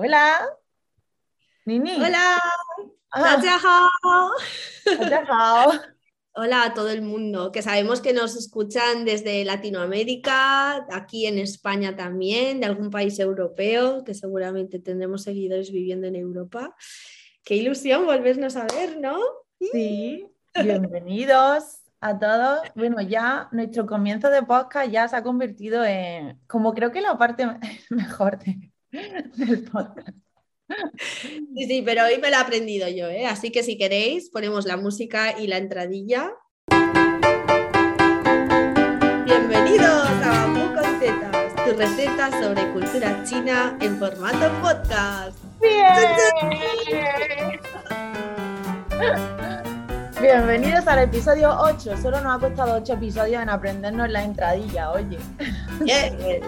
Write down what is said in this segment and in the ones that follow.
Hola. Nini. Hola. Ah, Hola a todo el mundo, que sabemos que nos escuchan desde Latinoamérica, aquí en España también, de algún país europeo, que seguramente tendremos seguidores viviendo en Europa. Qué ilusión volvernos a ver, ¿no? Sí, bienvenidos a todos. Bueno, ya nuestro comienzo de podcast ya se ha convertido en, como creo que la parte mejor de- del podcast. Sí, sí, pero hoy me lo he aprendido yo, ¿eh? Así que si queréis, ponemos la música y la entradilla. Bienvenidos a Bambú con Setas, tu receta sobre cultura china en formato podcast. ¡Bien! Bienvenidos al episodio 8. Solo nos ha costado 8 episodios en aprendernos la entradilla, oye. Eh,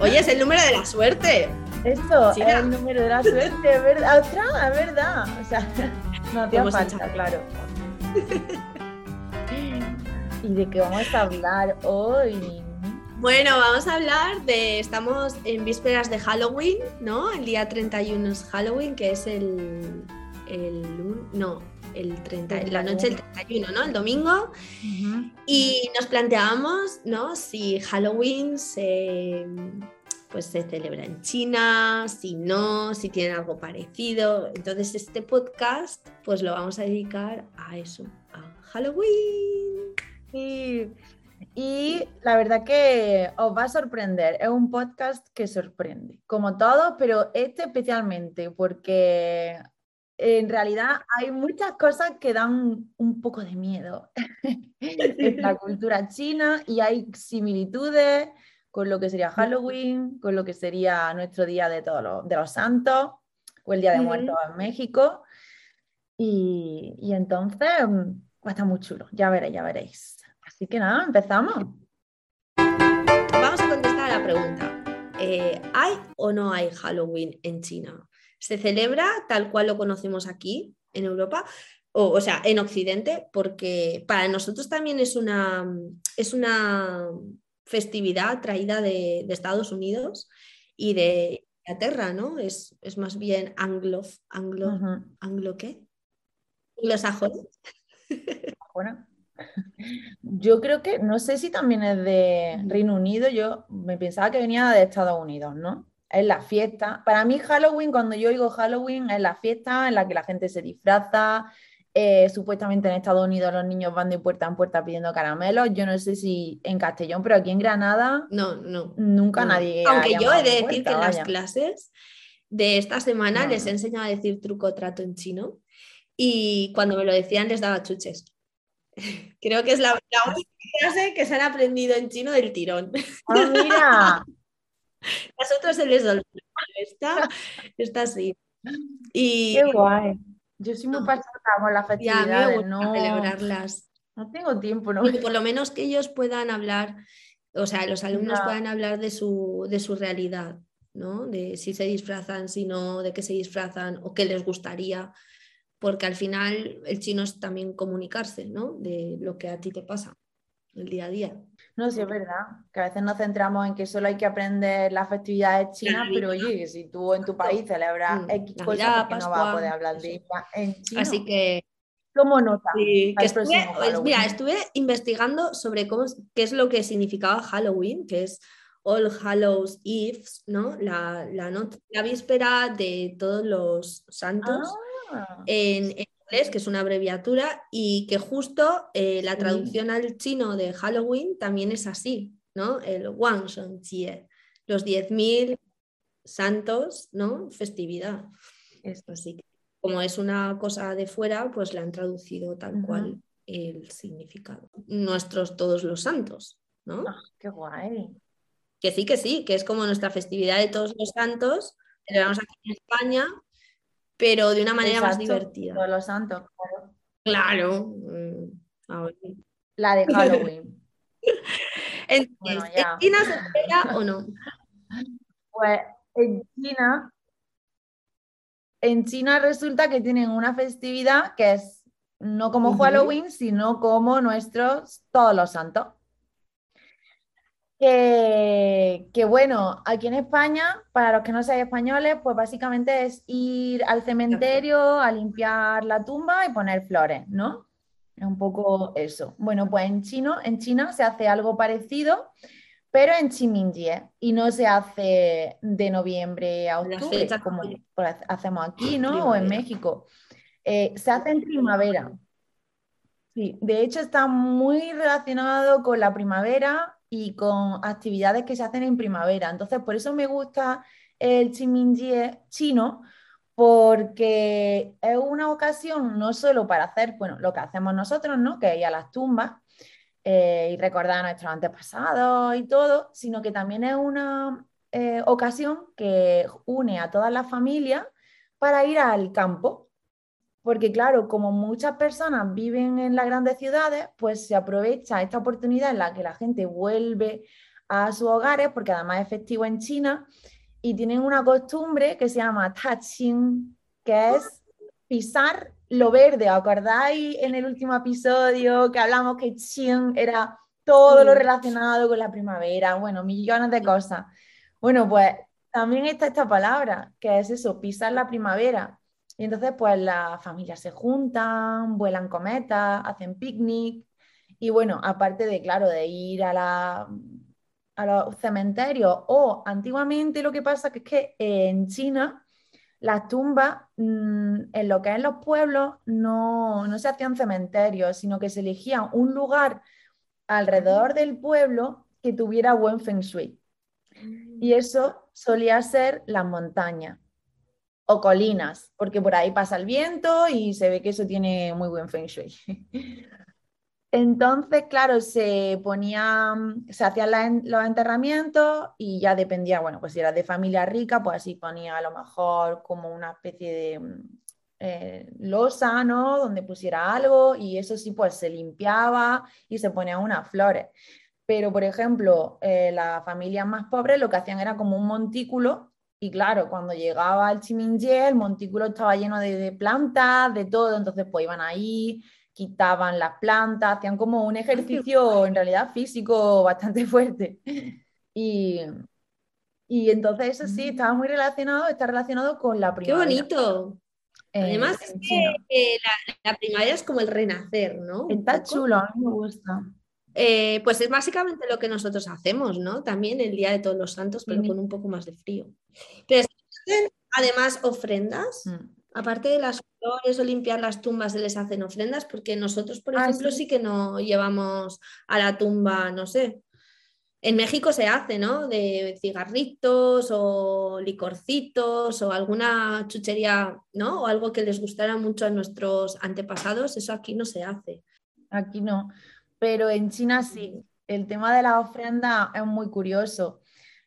Oye, es el número de la suerte. Esto Sí, es el número de la suerte, ¿verdad? ¡Ostras! Es verdad. O sea, no a falta, claro. ¿Y de qué vamos a hablar hoy? Bueno, vamos a hablar de, estamos en vísperas de Halloween, ¿no? El día 31 es Halloween, que es el, el no, el 30, la noche del 31, ¿no? El domingo. Y nos planteábamos, ¿no? Si Halloween se, pues, se celebra en China, si no, si tienen algo parecido. Entonces este podcast, pues lo vamos a dedicar a eso, a Halloween. Sí. Y la verdad que os va a sorprender. Es un podcast que sorprende, como todos, pero este especialmente, porque en realidad hay muchas cosas que dan un poco de miedo en la cultura china y hay similitudes con lo que sería Halloween, con lo que sería nuestro Día de todos los, de los Santos o el Día de. Muertos en México. Y, y entonces mm, va a estar muy chulo, ya veréis, ya veréis. Así que nada, empezamos. Vamos a contestar a la pregunta. Eh, ¿Hay o no hay Halloween en China? ¿Se celebra tal cual lo conocemos aquí en Europa? O, o sea, en Occidente, porque para nosotros también es una, es una festividad traída de, de Estados Unidos y de Inglaterra, ¿no? Es, es más bien anglo, anglo, anglo ¿qué? Anglosajón. Bueno, yo creo que, no sé si también es de Reino Unido, yo me pensaba que venía de Estados Unidos, ¿no? Es la fiesta. Para mí Halloween, cuando yo oigo Halloween, es la fiesta en la que la gente se disfraza. eh, supuestamente en Estados Unidos los niños van de puerta en puerta pidiendo caramelos. Yo no sé si en Castellón, pero aquí en Granada No, no. nunca No. nadie. Aunque yo he de decir que en las clases de esta semana No, les he enseñado a decir truco trato en chino y cuando me lo decían les daba chuches. Creo que es la, la única clase que se han aprendido en chino del tirón. Ah, mira, Las otras se les olvidó. Esta, esta sí. Y qué guay. Yo muy No. pasada con las me festividades, no, celebrarlas. no tengo tiempo, ¿no? Y por lo menos que ellos puedan hablar, o sea, los alumnos puedan hablar de su, de su realidad, ¿no? De si se disfrazan, si no, de qué se disfrazan o qué les gustaría, porque al final el chino es también comunicarse, ¿no? De lo que a ti te pasa el día a día. No, sí, es verdad, que a veces nos centramos en que solo hay que aprender las festividades chinas, pero oye, que si tú en tu país celebras Mm, X Navidad, cosas, ¿por qué no vas a poder hablar de ella en chino? Así que ¿Cómo nota? Sí, Al que estuve, pues, mira, estuve investigando sobre cómo, qué es lo que significaba Halloween, que es All Hallows Eve, ¿no? La, la, la víspera de todos los santos Ah, en, en inglés, que es una abreviatura, y que justo eh, la Sí. traducción al chino de Halloween también es así, ¿no? El Wang Jie, los 10.000 santos, ¿no? Festividad. eso. Así que como es una cosa de fuera, pues la han traducido tal cual el significado. Nuestros todos los santos, ¿no? Ah, qué guay. Que sí, que sí, que es como nuestra festividad de todos los santos, celebramos aquí en España, pero de una manera más divertida. Todos los santos, claro. Claro. mm, ahora. La de Halloween. Entonces, Bueno, ¿en. China se celebra o no? Pues en China, en China resulta que tienen una festividad que es no como. Halloween, sino como nuestros todos los santos. Que, bueno, aquí en España, para los que no sean españoles, pues básicamente es ir al cementerio a limpiar la tumba y poner flores, ¿no? Es un poco eso. Bueno, pues en, chino, en China se hace algo parecido, pero en Chiminjie y no se hace de noviembre a octubre, como hacemos aquí, ¿no? O en México. Eh, se hace en primavera. Sí, de hecho está muy relacionado con la primavera y con actividades que se hacen en primavera. Entonces, por eso me gusta el Chiminjie chino, porque es una ocasión no solo para hacer, bueno, lo que hacemos nosotros, ¿no? Que es ir a las tumbas eh, y recordar a nuestros antepasados y todo, sino que también es una eh, ocasión que une a todas las familias para ir al campo porque claro, como muchas personas viven en las grandes ciudades, pues se aprovecha esta oportunidad en la que la gente vuelve a sus hogares, porque además es festivo en China, y tienen una costumbre que se llama Taching, que es pisar lo verde. ¿Acordáis en el último episodio que hablamos que Qing era todo lo relacionado con la primavera? Bueno, millones de cosas. Bueno, pues también está esta palabra, que es eso, pisar la primavera. Y entonces, pues las familias se juntan, vuelan cometas, hacen picnic. Y bueno, aparte de, claro, de ir a, la, a los cementerios, o antiguamente lo que pasa que es que en China las tumbas mm, en lo que es los pueblos no, no se hacían cementerios, sino que se elegía un lugar alrededor del pueblo que tuviera buen feng shui. Y eso solía ser las montañas o colinas, porque por ahí pasa el viento y se ve que eso tiene muy buen feng shui. Entonces, claro, se ponían, se hacían los enterramientos y ya dependía, bueno, pues si era de familia rica, pues así ponía a lo mejor como una especie de eh, losa, ¿no? Donde pusiera algo y eso sí, pues se limpiaba y se ponían unas flores. Pero, por ejemplo, eh, las familias más pobres lo que hacían era como un montículo y claro, cuando llegaba al Chiminjé, el montículo estaba lleno de, plantas, de todo, entonces pues iban ahí, quitaban las plantas, hacían como un ejercicio en realidad físico bastante fuerte. Y, y entonces eso sí, estaba muy relacionado, está relacionado con la primavera. ¡Qué bonito! Además, es que eh, la, primavera es como el renacer, ¿no? Está chulo, a mí me gusta. Eh, pues es básicamente lo que nosotros hacemos, ¿no? También el Día de Todos los Santos, pero con un poco más de frío. Pero además ofrendas, mm. aparte de las flores o limpiar las tumbas, se les hacen ofrendas, porque nosotros, por ah, ejemplo, sí. que no llevamos a la tumba, no sé. En México se hace, ¿no? De cigarritos o licorcitos o alguna chuchería, ¿no? O algo que les gustara mucho a nuestros antepasados, eso aquí no se hace. Aquí no pero en China sí. El tema de la ofrenda es muy curioso.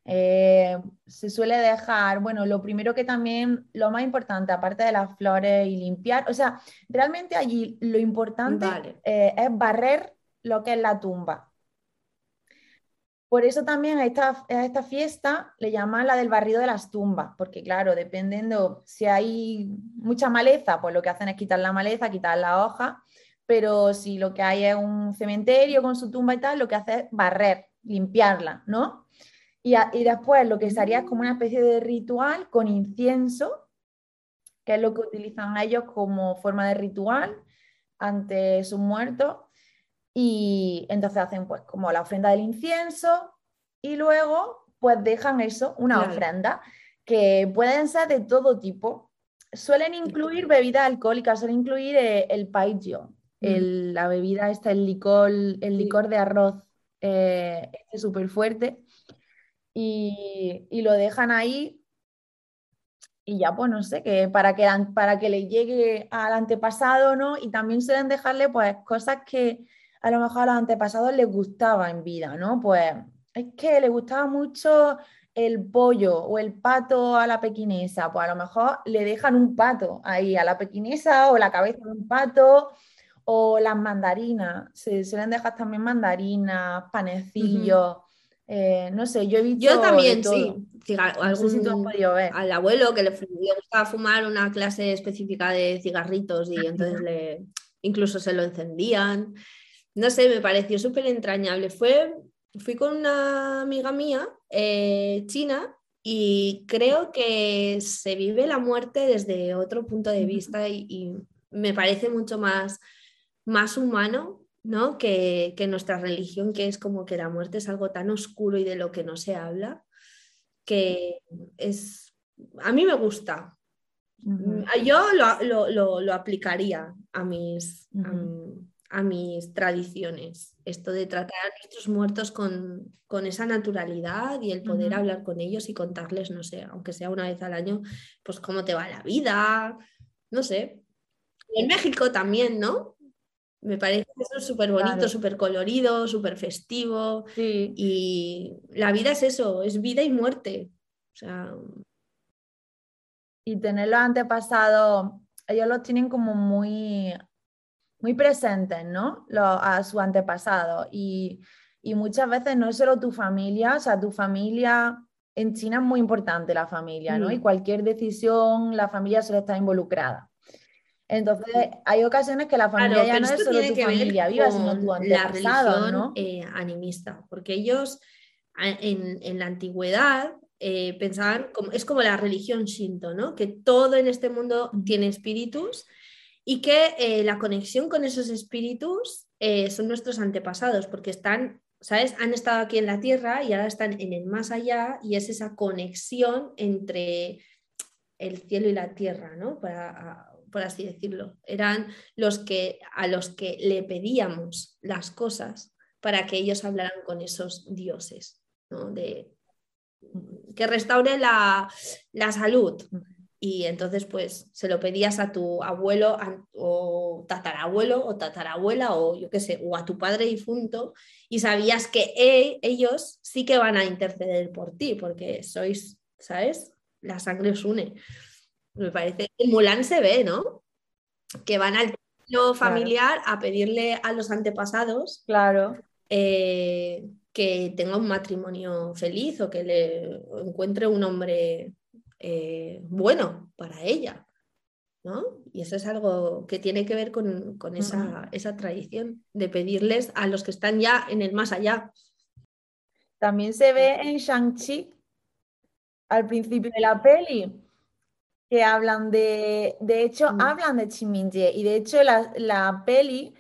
Eh, se suele dejar, bueno, lo primero que también, lo más importante, aparte de las flores y limpiar, o sea, realmente allí lo importante eh, es barrer lo que es la tumba. Por eso también a esta, a esta, fiesta le llaman la del barrido de las tumbas, porque claro, dependiendo si hay mucha maleza, pues lo que hacen es quitar la maleza, quitar la hoja pero si lo que hay es un cementerio con su tumba y tal, lo que hace es barrer, limpiarla, ¿no? Y, después lo que se haría es como una especie de ritual con incienso, que es lo que utilizan ellos como forma de ritual ante sus muertos. Y entonces hacen pues como la ofrenda del incienso y luego pues dejan eso, una ofrenda, que pueden ser de todo tipo. Suelen incluir bebidas alcohólicas, suelen incluir eh, el paillo, la bebida esta, el licor, el licor de arroz eh, es súper fuerte y, lo dejan ahí y ya pues no sé, que para que, para que le llegue al antepasado, ¿no? Y también suelen dejarle pues cosas que a lo mejor a los antepasados les gustaba en vida, ¿no? Pues es que le gustaba mucho el pollo o el pato a la pequinesa, pues a lo mejor le dejan un pato ahí a la pequinesa o la cabeza de un pato o las mandarinas, se suelen dejar también mandarinas, panecillos. Eh, no sé, yo he visto. Yo también, sí. Al abuelo que le, gustaba fumar una clase específica de cigarritos y entonces le, incluso se lo encendían. No sé, me pareció súper entrañable. Fue fui con una amiga mía eh, china y creo que se vive la muerte desde otro punto de vista y, me parece mucho más, más humano ¿no? Que, que, nuestra religión, que es como que la muerte es algo tan oscuro y de lo que no se habla, que es, a mí me gusta. Yo lo, aplicaría a mis, a mis tradiciones. Esto de tratar a nuestros muertos con, esa naturalidad y el poder hablar con ellos y contarles, no sé, aunque sea una vez al año, pues cómo te va la vida, no sé. En México también, ¿no? Me parece eso súper bonito, súper colorido, súper festivo. Y la vida es eso, es vida y muerte. O sea... Y tenerlo antepasado, ellos lo tienen como muy muy presentes, ¿no? a su antepasado. Y, muchas veces no es solo tu familia, o sea, tu familia, en China es muy importante la familia, ¿no? Y mm. cualquier decisión, la familia solo está involucrada. Entonces, hay ocasiones que la familia ya no es solo tu familia viva, sino tu antepasado, la religión, ¿no? Eh, animista, porque ellos en, la antigüedad eh, pensaban, como, es como la religión shinto, ¿no? Que todo en este mundo tiene espíritus y que eh, la conexión con esos espíritus son nuestros antepasados, porque están, ¿sabes? Han estado aquí en la Tierra y ahora están en el más allá y es esa conexión entre el cielo y la tierra, ¿no? Por así decirlo. Eran los que a los que le pedíamos las cosas para que ellos hablaran con esos dioses, ¿no? De, que restaure la, la salud, y entonces pues se lo pedías a tu abuelo o tatarabuelo o tatarabuela o yo qué sé, o a tu padre difunto y sabías que e, ellos sí que van a interceder por ti porque sois, ¿sabes? La sangre os une. Me parece que en Mulan se ve, ¿no? Que van al familiar a pedirle a los antepasados claro. Eh, que tenga un matrimonio feliz o que le encuentre un hombre eh, bueno para ella. ¿no? Y eso es algo que tiene que ver con, esa, esa, tradición de pedirles a los que están ya en el más allá. También se ve en Shang-Chi, al principio de la peli, que hablan de, de hecho, mm. hablan de Chiminje y de hecho la, la peli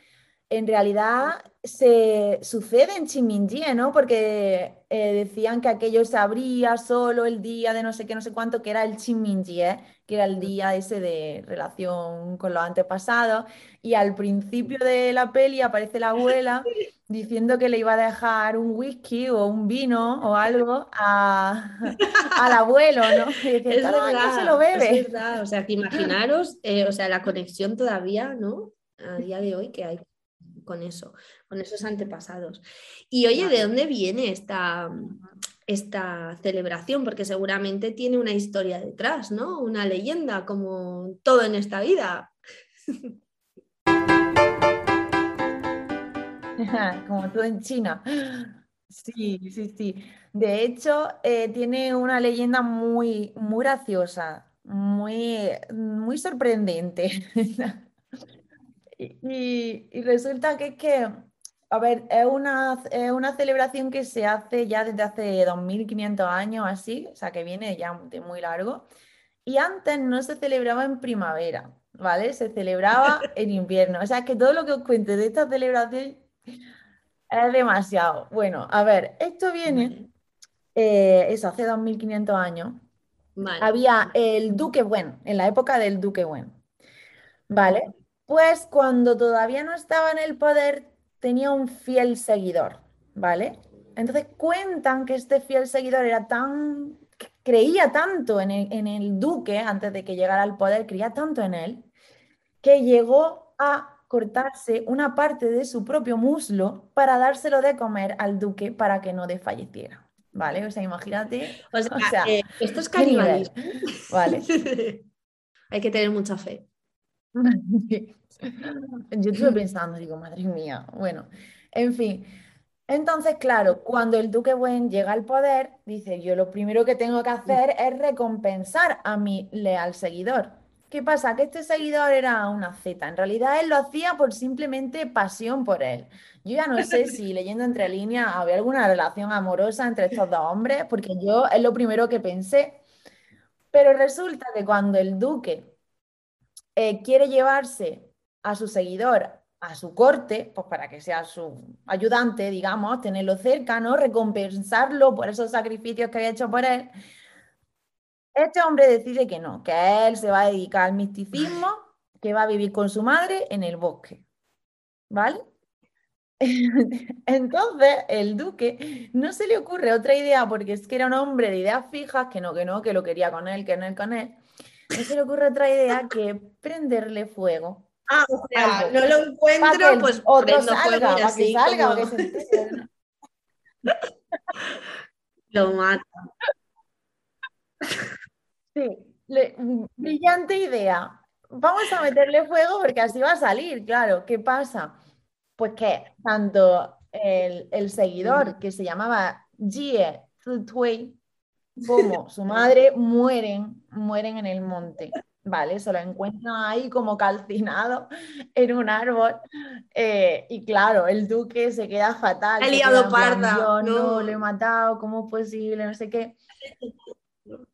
en realidad se sucede en Chiminjie, ¿no? Porque eh, decían que aquello se abría solo el día de no sé qué, no sé cuánto, que era el Chiminjie, que era el día ese de relación con los antepasados. Y al principio de la peli aparece la abuela diciendo que le iba a dejar un whisky o un vino o algo a, al abuelo, ¿no? es verdad, se lo bebe. Es verdad, o sea, que imaginaros, eh, o sea, la conexión todavía, ¿no? A día de hoy que hay con eso, con esos antepasados. Y oye, ¿de dónde viene esta, esta celebración? Porque seguramente tiene una historia detrás, ¿no? Una leyenda, como todo en esta vida. como todo en China. Sí, sí, sí. De hecho, eh, tiene una leyenda muy, muy graciosa, muy, muy sorprendente. Y, resulta que es que, a ver, es una, una celebración que se hace ya desde hace 2500 años así, o sea que viene ya de muy largo. Y antes no se celebraba en primavera, ¿vale? Se celebraba en invierno. O sea que todo lo que os cuente de esta celebración es demasiado. Bueno, a ver, esto viene, eh, eso, hace 2500 años. Había el Duque Wen, en la época del Duque Wen. ¿Vale? Pues cuando todavía no estaba en el poder, tenía un fiel seguidor, ¿vale? Entonces cuentan que este fiel seguidor era tan, creía tanto en el, duque antes de que llegara al poder, creía tanto en él, que llegó a cortarse una parte de su propio muslo para dárselo de comer al duque para que no desfalleciera. ¿Vale? O sea, imagínate. O sea, eh, esto es canibalismo. Vale. Hay que tener mucha fe. Yo estuve pensando, digo, madre mía, bueno, en fin. Entonces, claro, cuando el duque Wen llega al poder, dice, yo lo primero que tengo que hacer es recompensar a mi leal seguidor. ¿Qué pasa? Que este seguidor era una Z. En realidad él lo hacía por simplemente pasión por él. Yo ya no sé si leyendo entre líneas había alguna relación amorosa entre estos dos hombres, porque yo es lo primero que pensé. Pero resulta que cuando el duque eh, quiere llevarse a su seguidor a su corte, pues para que sea su ayudante, digamos, tenerlo cerca, ¿no? Recompensarlo por esos sacrificios que había hecho por él. Este hombre decide que no, que él se va a dedicar al misticismo, que va a vivir con su madre en el bosque. ¿Vale? Entonces, el duque no se le ocurre otra idea, porque es que era un hombre de ideas fijas, que no, que no, que lo quería con él, que no, con él. No se le ocurre otra idea que prenderle fuego Ah, o sea, no lo encuentro, pues otro salga, para que salga, que se Lo mata. Sí, brillante idea. Vamos a meterle fuego porque así va a salir, claro. ¿Qué pasa? Pues que tanto el, el seguidor que se llamaba Jie Zutui como su madre mueren, mueren en el monte. ¿vale? Se lo encuentran ahí como calcinado en un árbol. Eh, y claro, el duque se queda fatal. Ha liado parda. no. no, lo he matado, ¿cómo es posible? No sé qué.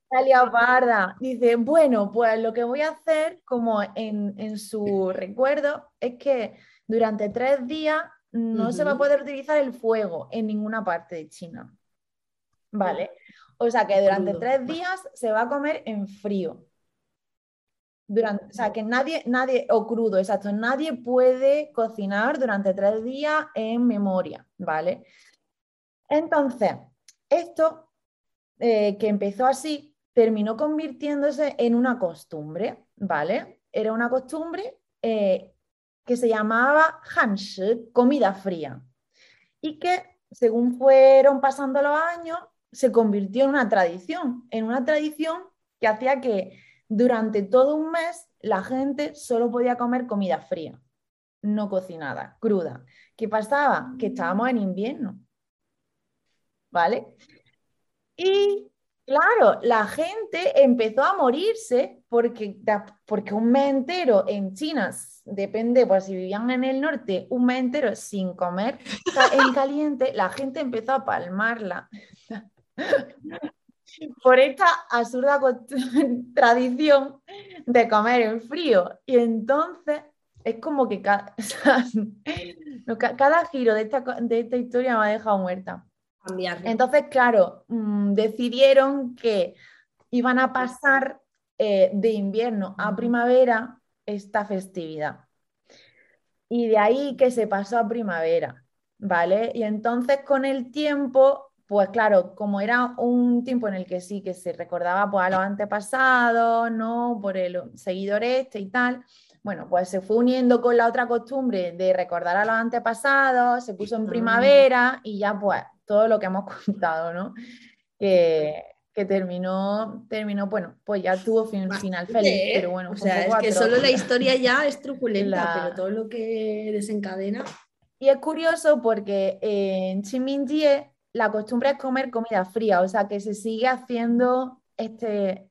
Ha liado parda. Dice, bueno, pues lo que voy a hacer, como en, en su recuerdo, es que durante tres días no se va a poder utilizar el fuego en ninguna parte de China. ¿Vale? O sea que durante tres días se va a comer en frío durante, o sea, que nadie, nadie, o crudo, exacto, nadie puede cocinar durante tres días en memoria, ¿vale? Entonces, esto eh, que empezó así, terminó convirtiéndose en una costumbre, ¿vale? Era una costumbre eh, que se llamaba Hanshi, comida fría, y que según fueron pasando los años, se convirtió en una tradición, en una tradición que hacía que durante todo un mes la gente solo podía comer comida fría, no cocinada, cruda. ¿Qué pasaba? Que estábamos en invierno. ¿Vale? Y claro, la gente empezó a morirse porque, porque un mes entero en China, depende, pues si vivían en el norte, un mes entero sin comer en caliente, la gente empezó a palmarla por esta absurda tradición de comer en frío. Y entonces es como que cada, giro de esta, de esta, historia me ha dejado muerta. Entonces, claro, mm, decidieron que iban a pasar eh, de invierno a primavera esta festividad. Y de ahí que se pasó a primavera, ¿vale? Y entonces con el tiempo pues claro, como era un tiempo en el que sí que se recordaba pues, a los antepasados, ¿no? Por el seguidor este y tal, bueno, pues se fue uniendo con la otra costumbre de recordar a los antepasados, se puso en ah. primavera y ya pues todo lo que hemos contado, ¿no? Que, terminó, terminó, bueno, pues ya tuvo fin, final feliz, ¿eh? pero bueno. O sea, es que solo la historia ya es truculenta, pero todo lo que desencadena. Y es curioso porque en Chiminjie la costumbre es comer comida fría, o sea que se sigue haciendo este,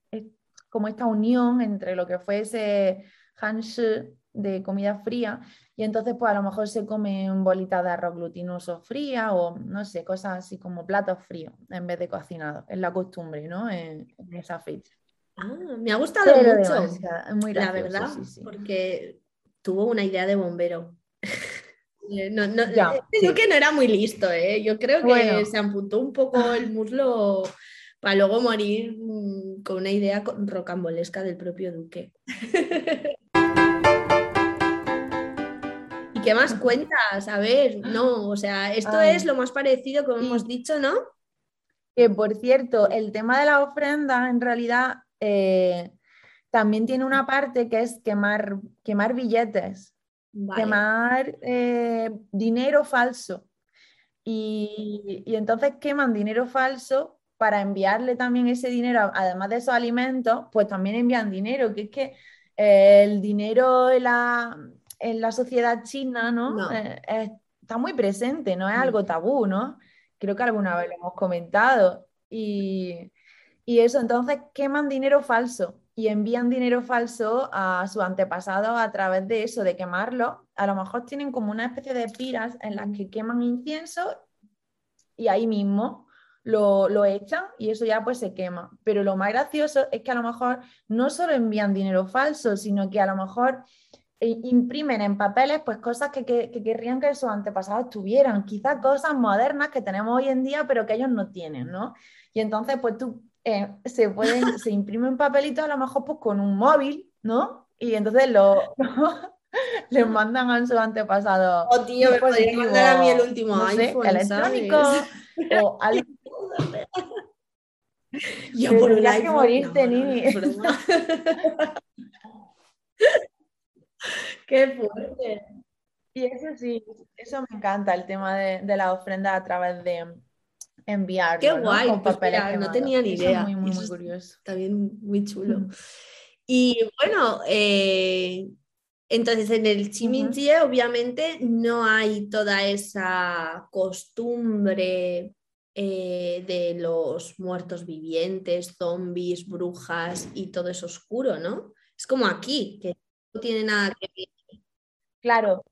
como esta unión entre lo que fue ese hanshi de comida fría y entonces pues a lo mejor se comen bolitas de arroz glutinoso fría o no sé, cosas así como platos fríos en vez de cocinados. Es la costumbre, ¿no? En, esa fecha. Ah, me ha gustado mucho. muy la verdad, porque tuvo una idea de bombero. No, no, eh, que no era muy listo, ¿eh? Yo creo que se amputó un poco el muslo para luego morir mm, con una idea rocambolesca del propio duque. qué más cuentas? A ver, no, o sea, esto es lo más parecido como hemos dicho, ¿no? Que por cierto, el tema de la ofrenda en realidad también tiene una parte que es quemar, quemar billetes quemar eh, dinero falso. Y, entonces queman dinero falso para enviarle también ese dinero, además de esos alimentos, pues también envían dinero, que es que eh, el dinero la, en la sociedad china, ¿no? Eh, está muy presente, no es algo tabú, ¿no? Creo que alguna vez lo hemos comentado. Y, y eso, entonces queman dinero falso y envían dinero falso a sus antepasados a través de eso, de quemarlo. A lo mejor tienen como una especie de piras en las que queman incienso y ahí mismo lo, lo, echan y eso ya pues se quema. Pero lo más gracioso es que a lo mejor no solo envían dinero falso, sino que a lo mejor imprimen en papeles pues cosas que, que, que, querrían que sus antepasados tuvieran, quizás cosas modernas que tenemos hoy en día pero que ellos no tienen, ¿no? Y entonces pues tú eh, se pueden, se imprimen papelitos a lo mejor pues con un móvil, ¿no? Y entonces lo, les mandan a sus antepasados. Oh, tío, me podría mandar a mí el último no iPhone, sé, electrónico o algo. Yo por un Tendrías que iPhone, morirte, no, no, Nini. Qué fuerte. Y eso sí, eso me encanta, el tema de, de la ofrenda a través de enviar. Qué guay, Con pues papeles mira, no tenía ni Eso idea. Es muy, muy, Eso muy curioso. También muy chulo. Y bueno, eh, entonces en el Chiminjie obviamente no hay toda esa costumbre eh, de los muertos vivientes, zombies, brujas y todo eso oscuro, ¿no? Es como aquí, que no tiene nada que ver. Claro,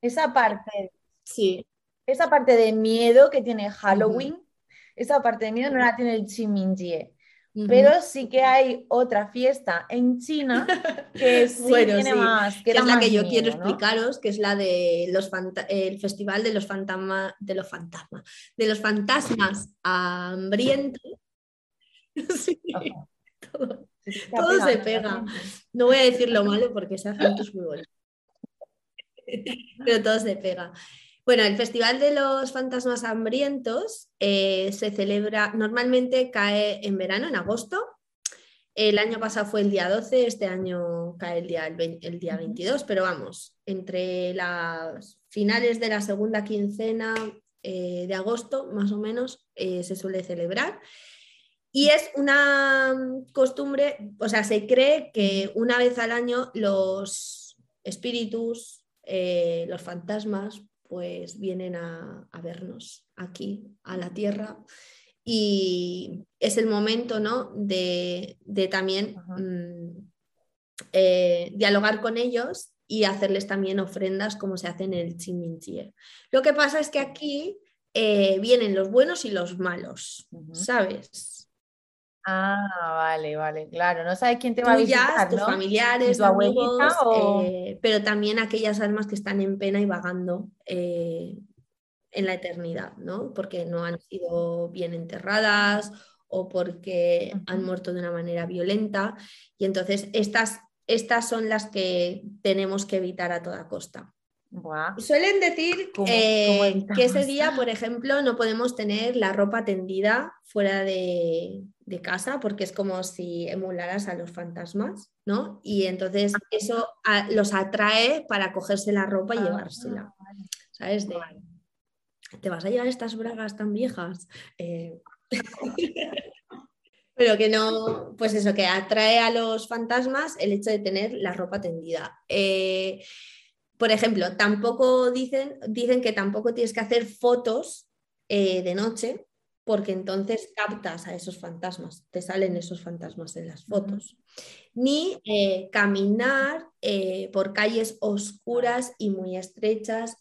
esa parte, Sí, esa parte de miedo que tiene Halloween, esa parte de miedo no la tiene el Chiminjie. Pero sí que hay otra fiesta en China que sí Bueno, tiene sí, más, que es la que yo miedo, quiero ¿no? explicaros, que es la de los el festival de los fantasmas, de los fantasmas, de los fantasmas hambrientos. Sí, todo. Está todo se pega. gente. No voy a decir lo malo porque ese acento es muy bonito. Pero todo se pega. Bueno, el Festival de los Fantasmas Hambrientos eh, se celebra, normalmente cae en verano, en agosto. El año pasado fue el día 12, este año cae el día, el día 22, pero vamos, entre las finales de la segunda quincena eh, de agosto, más o menos, eh, se suele celebrar. Y es una mm, costumbre, o sea, se cree que una vez al año los espíritus, eh, los fantasmas, pues vienen a, a vernos aquí, a la tierra. Y es el momento, ¿no? De, de también mm, eh, dialogar con ellos y hacerles también ofrendas como se hace en el Chiminjie. Lo que pasa es que aquí eh, vienen los buenos y los malos. ¿sabes? Ah, vale, vale, claro. No sabes quién te va a visitar, tus ¿no? familiares, ¿Tu abuelita amigos, o- eh, pero también aquellas almas que están en pena y vagando eh, en la eternidad, ¿no? Porque no han sido bien enterradas o porque han muerto de una manera violenta. Y entonces estas, estas son las que tenemos que evitar a toda costa. Suelen decir ¿Cómo- eh, cómo que ese día, por ejemplo, no podemos tener la ropa tendida fuera de, de casa porque es como si emularas a los fantasmas, ¿no? Y entonces eso a- los atrae para cogerse la ropa y Ah, llevársela, ¿sabes? De, ¿te vas a llevar estas bragas tan viejas? Eh, Pero que no, pues eso, que atrae a los fantasmas el hecho de tener la ropa tendida. Eh, por ejemplo, tampoco dicen, dicen que tampoco tienes que hacer fotos eh, de noche, porque entonces captas a esos fantasmas, te salen esos fantasmas en las fotos. Ni eh, caminar eh, por calles oscuras y muy estrechas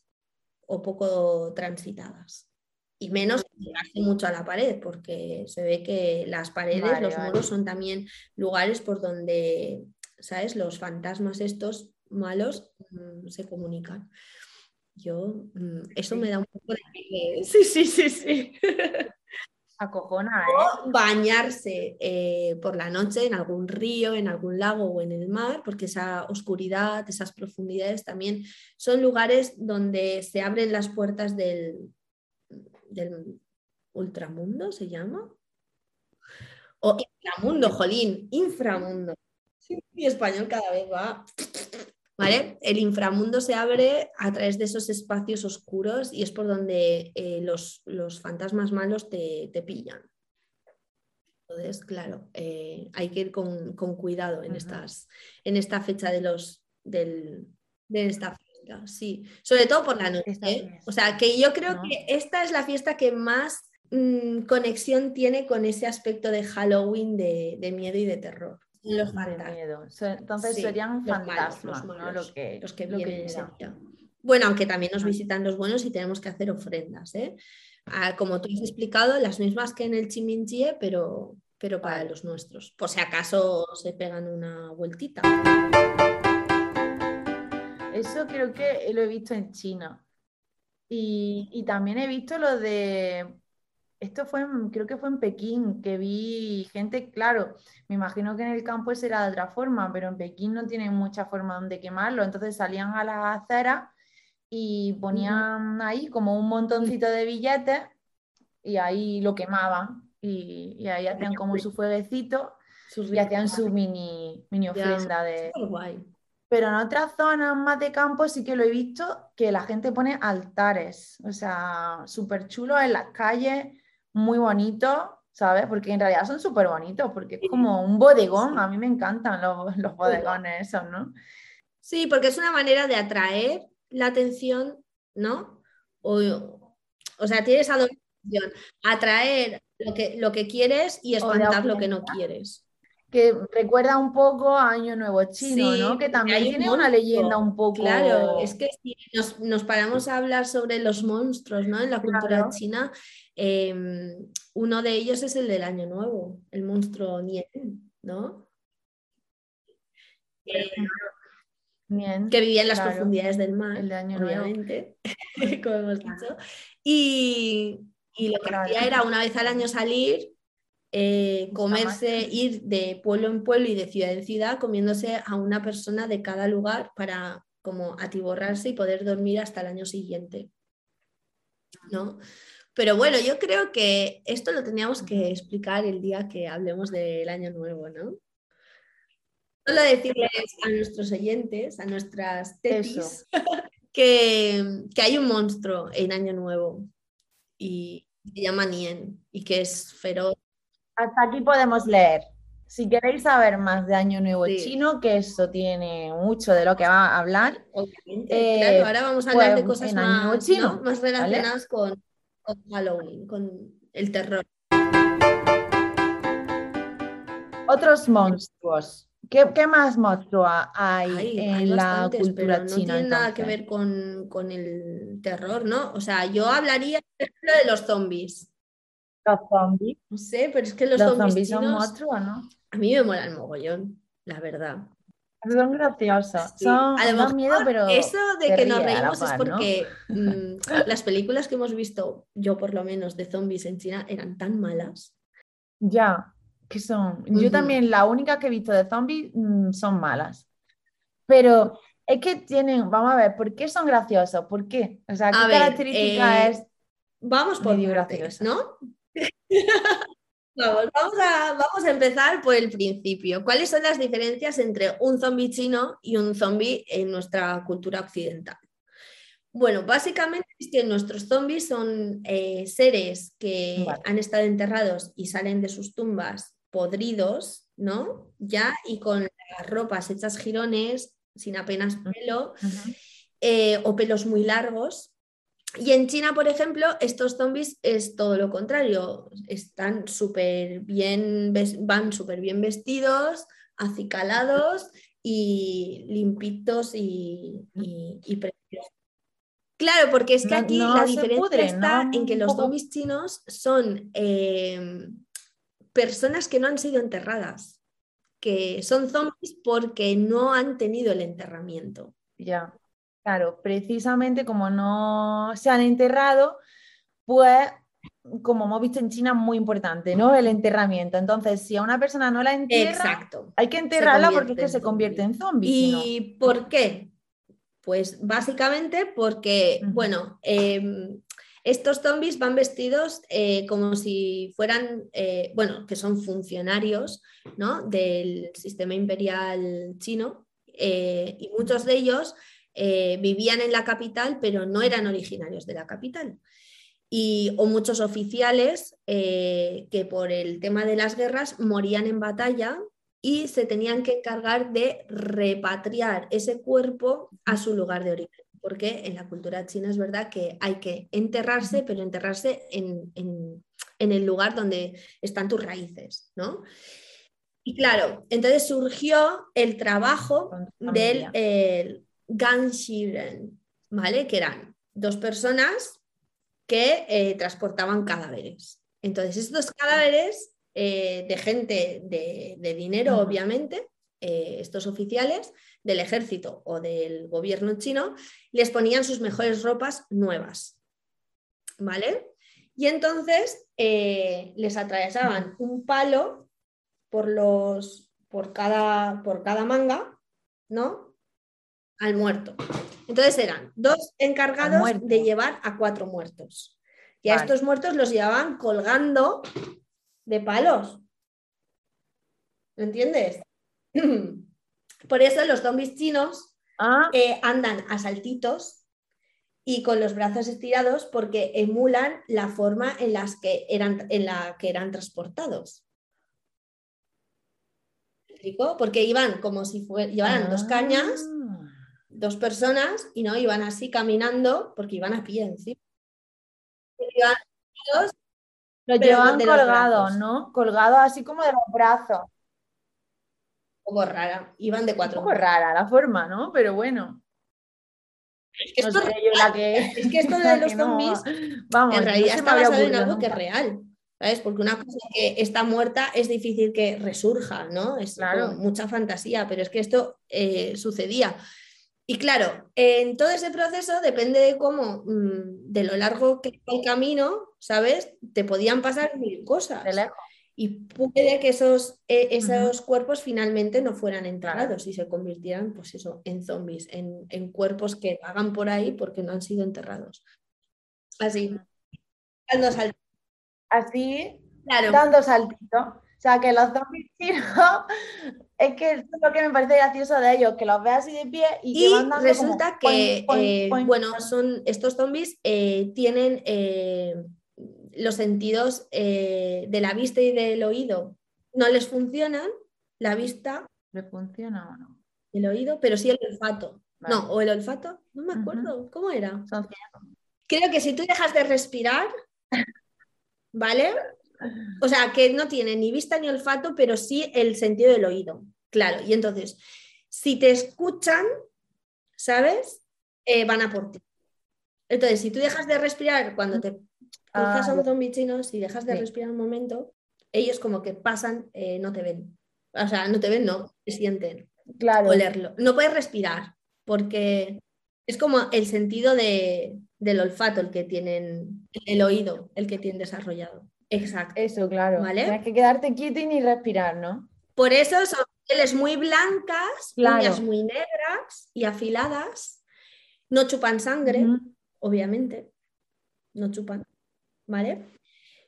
o poco transitadas. Y menos pegarse mucho a la pared, porque se ve que las paredes, Vale, los vale. muros son también lugares por donde, ¿sabes? Los fantasmas estos malos mm, se comunican. Yo, mm, eso Sí. me da un poco de... Sí, sí, sí, sí. Acojona, ¿eh? Bañarse eh, por la noche en algún río, en algún lago o en el mar, porque esa oscuridad, esas profundidades también son lugares donde se abren las puertas del, del ultramundo, ¿se llama? O inframundo, jolín, inframundo. Sí, mi español cada vez va. ¿Vale? El inframundo se abre a través de esos espacios oscuros y es por donde eh, los, los fantasmas malos te, te pillan. Entonces, claro, eh, hay que ir con, con cuidado en, estas, en esta fecha de los del, de esta fiesta, sí. Sobre todo por la noche. ¿eh? O sea, que yo creo ¿no? que esta es la fiesta que más mm, conexión tiene con ese aspecto de Halloween de, de miedo y de terror. Los fantasmas. miedo. Entonces Sí, serían los malos, fantasmas, los Lo que, los que lo que vienen sería. Bueno, aunque también nos visitan los buenos y tenemos que hacer ofrendas, ¿eh? Ah, como tú has explicado, las mismas que en el Chiminchie, pero, pero para Vale. los nuestros, por si acaso se pegan una vueltita. Eso creo que lo he visto en China. Y, y también he visto lo de, esto fue, en- creo que fue en Pekín, que vi gente, claro, me imagino que en el campo será de otra forma, pero en Pekín no tienen mucha forma donde quemarlo, entonces salían a las aceras y ponían ahí como un montoncito de billetes y ahí lo quemaban y, y ahí hacían como su fueguecito y hacían su mini, mini ofrenda de... Pero en otras zonas más de campo sí que lo he visto que la gente pone altares, o sea, súper chulos en las calles, muy bonitos, ¿sabes? Porque en realidad son súper bonitos, porque es como un bodegón, a mí me encantan los, los bodegones esos, ¿no? Sí, porque es una manera de atraer la atención, ¿no? O, o sea, tienes a atraer lo que, lo que quieres y espantar lo que no quieres. Que recuerda un poco a Año Nuevo Chino, Sí, ¿no? Que también tiene una monstruo. leyenda un poco... Claro, es que si nos, nos paramos a hablar sobre los monstruos, ¿no? En la cultura Claro. china, eh, uno de ellos es el del Año Nuevo, el monstruo Nien, ¿no? Eh, Bien, que vivía en las claro, profundidades del mar, el de Año Nuevo. obviamente, como hemos dicho. Y, y lo que Claro. hacía era una vez al año salir, eh, comerse, ir de pueblo en pueblo y de ciudad en ciudad, comiéndose a una persona de cada lugar para como atiborrarse y poder dormir hasta el año siguiente. ¿No? Pero bueno, yo creo que esto lo teníamos que explicar el día que hablemos del año nuevo, ¿no? Solo decirles a nuestros oyentes, a nuestras tetis, que, que hay un monstruo en Año Nuevo y se llama Nien y que es feroz. Hasta aquí podemos leer. Si queréis saber más de Año Nuevo Sí. Chino, que eso tiene mucho de lo que va a hablar. Eh, claro, ahora vamos a hablar pues, de cosas más relacionadas con, con Halloween, con el terror. otros monstruos. ¿Qué, qué más monstruos hay Hay, en hay la cultura pero no china? tiene nada que ver con, con el terror, ¿no? O sea, yo hablaría, por ejemplo, de los zombies. Los zombies. No sé, pero es que los, Los zombies, zombies son chinos monstruos, ¿no? a mí me molan mogollón, la verdad. Son graciosos. Sí, Son, a lo dan miedo, pero eso de que nos ríe reímos es porque mm, las películas que hemos visto, yo por lo menos, de zombies en China eran tan malas. ya, que son. Yo también, la única que he visto de zombies mm, son malas. Pero es que tienen, vamos a ver, ¿por qué son graciosos? ¿Por qué? O sea, ¿qué A ver, característica eh, es? Vamos por partes. ¿no? Vamos, vamos a, vamos a empezar por el principio. ¿Cuáles son las diferencias entre un zombie chino y un zombie en nuestra cultura occidental? Bueno, básicamente es que nuestros zombies son eh, seres que Vale. han estado enterrados y salen de sus tumbas podridos, ¿no? Ya, y con las ropas hechas jirones, sin apenas pelo, eh, o pelos muy largos. Y en China, por ejemplo, estos zombies es todo lo contrario. Están súper bien, van súper bien vestidos, acicalados y limpitos y, y- y preciosos. Claro, porque es que aquí no la diferencia está ¿no? en que los zombies chinos son eh, personas que no han sido enterradas, que son zombies porque no han tenido el enterramiento. Ya, claro, precisamente como no se han enterrado, pues como hemos visto en China es muy importante, ¿no? El enterramiento. Entonces, si a una persona no la entierra, Exacto. hay que enterrarla porque es que se convierte en zombie. ¿Y por qué? Pues básicamente porque, bueno, em, estos zombies van vestidos eh, como si fueran, eh, bueno, que son funcionarios ¿no? del sistema imperial chino eh, y muchos de ellos eh, vivían en la capital, pero no eran originarios de la capital. Y, o muchos oficiales eh, que por el tema de las guerras morían en batalla y se tenían que encargar de repatriar ese cuerpo a su lugar de origen. Porque en la cultura china es verdad que hay que enterrarse, pero enterrarse en, en- en el lugar donde están tus raíces, ¿no? Y claro, entonces surgió el trabajo del. Ganshiren, ¿vale? Que eran dos personas que eh, transportaban cadáveres. Entonces, estos cadáveres eh, de gente de, de dinero, obviamente, eh, estos oficiales del ejército o del gobierno chino, les ponían sus mejores ropas nuevas, ¿vale? Y entonces les atravesaban un palo por, los, por, cada, por cada manga, ¿no? Al muerto. Entonces eran dos encargados de llevar a cuatro muertos. Y a estos muertos los llevaban colgando de palos. ¿Me entiendes? Por eso los zombies chinos Ah, eh, andan a saltitos y con los brazos estirados porque emulan la forma en, las que eran, en la que eran transportados. ¿Me explico? Porque iban como si llevaran dos cañas, ah. Dos personas, y no iban así caminando porque iban a pie encima. Iban Los llevan colgados, brazos. ¿no? Colgados así como de los brazos. un poco rara, iban de Un cuatro. poco rara la forma, ¿no? Pero bueno. Es que esto, seré yo la que. es que esto de los no- zombies Vamos, en realidad está basado en algo que es real. ¿Sabes? Porque una cosa que está muerta es difícil que resurja, ¿no? Es Claro. mucha fantasía, pero es que esto eh, sucedía. Y claro, en todo ese proceso depende de cómo, mm, de lo largo que fue el camino, ¿sabes? Te podían pasar mil cosas. Y puede que esos, eh, esos cuerpos finalmente no fueran enterrados y se convirtieran, pues eso, en zombies, en, en cuerpos que vagan por ahí porque no han sido enterrados. Así. Dando sal- Así, Claro. dando saltitos. O sea, que los zombies chinos, es que es lo que me parece gracioso de ellos, que los ves así de pie y, que Y van dando resulta como que, eh, bueno, son estos zombies eh, tienen eh, los sentidos eh, de la vista y del oído. No les funcionan la vista, ¿Le funciona o no? el oído, pero sí el olfato. Vale. No, o el olfato, no me acuerdo. ¿Cómo era? Son. Creo que si tú dejas de respirar, ¿vale? O sea, que no tiene ni vista ni olfato, pero sí el sentido del oído. Claro, y entonces, si te escuchan, ¿sabes? Eh, van a por ti. Entonces, si tú dejas de respirar cuando te cruzas Ah, a un zombie chino, si dejas de Sí. respirar un momento, ellos como que pasan, eh, no te ven. O sea, no te ven, no, te sienten Claro. olerlo. No puedes respirar porque es como el sentido de- del olfato el que tienen, el oído, el que tienen desarrollado. Exacto. Eso, claro. ¿Vale? Tienes que quedarte quieto y ni respirar, ¿no? Por eso son pieles muy blancas, Claro. uñas muy negras y afiladas. No chupan sangre, obviamente. No chupan. ¿Vale?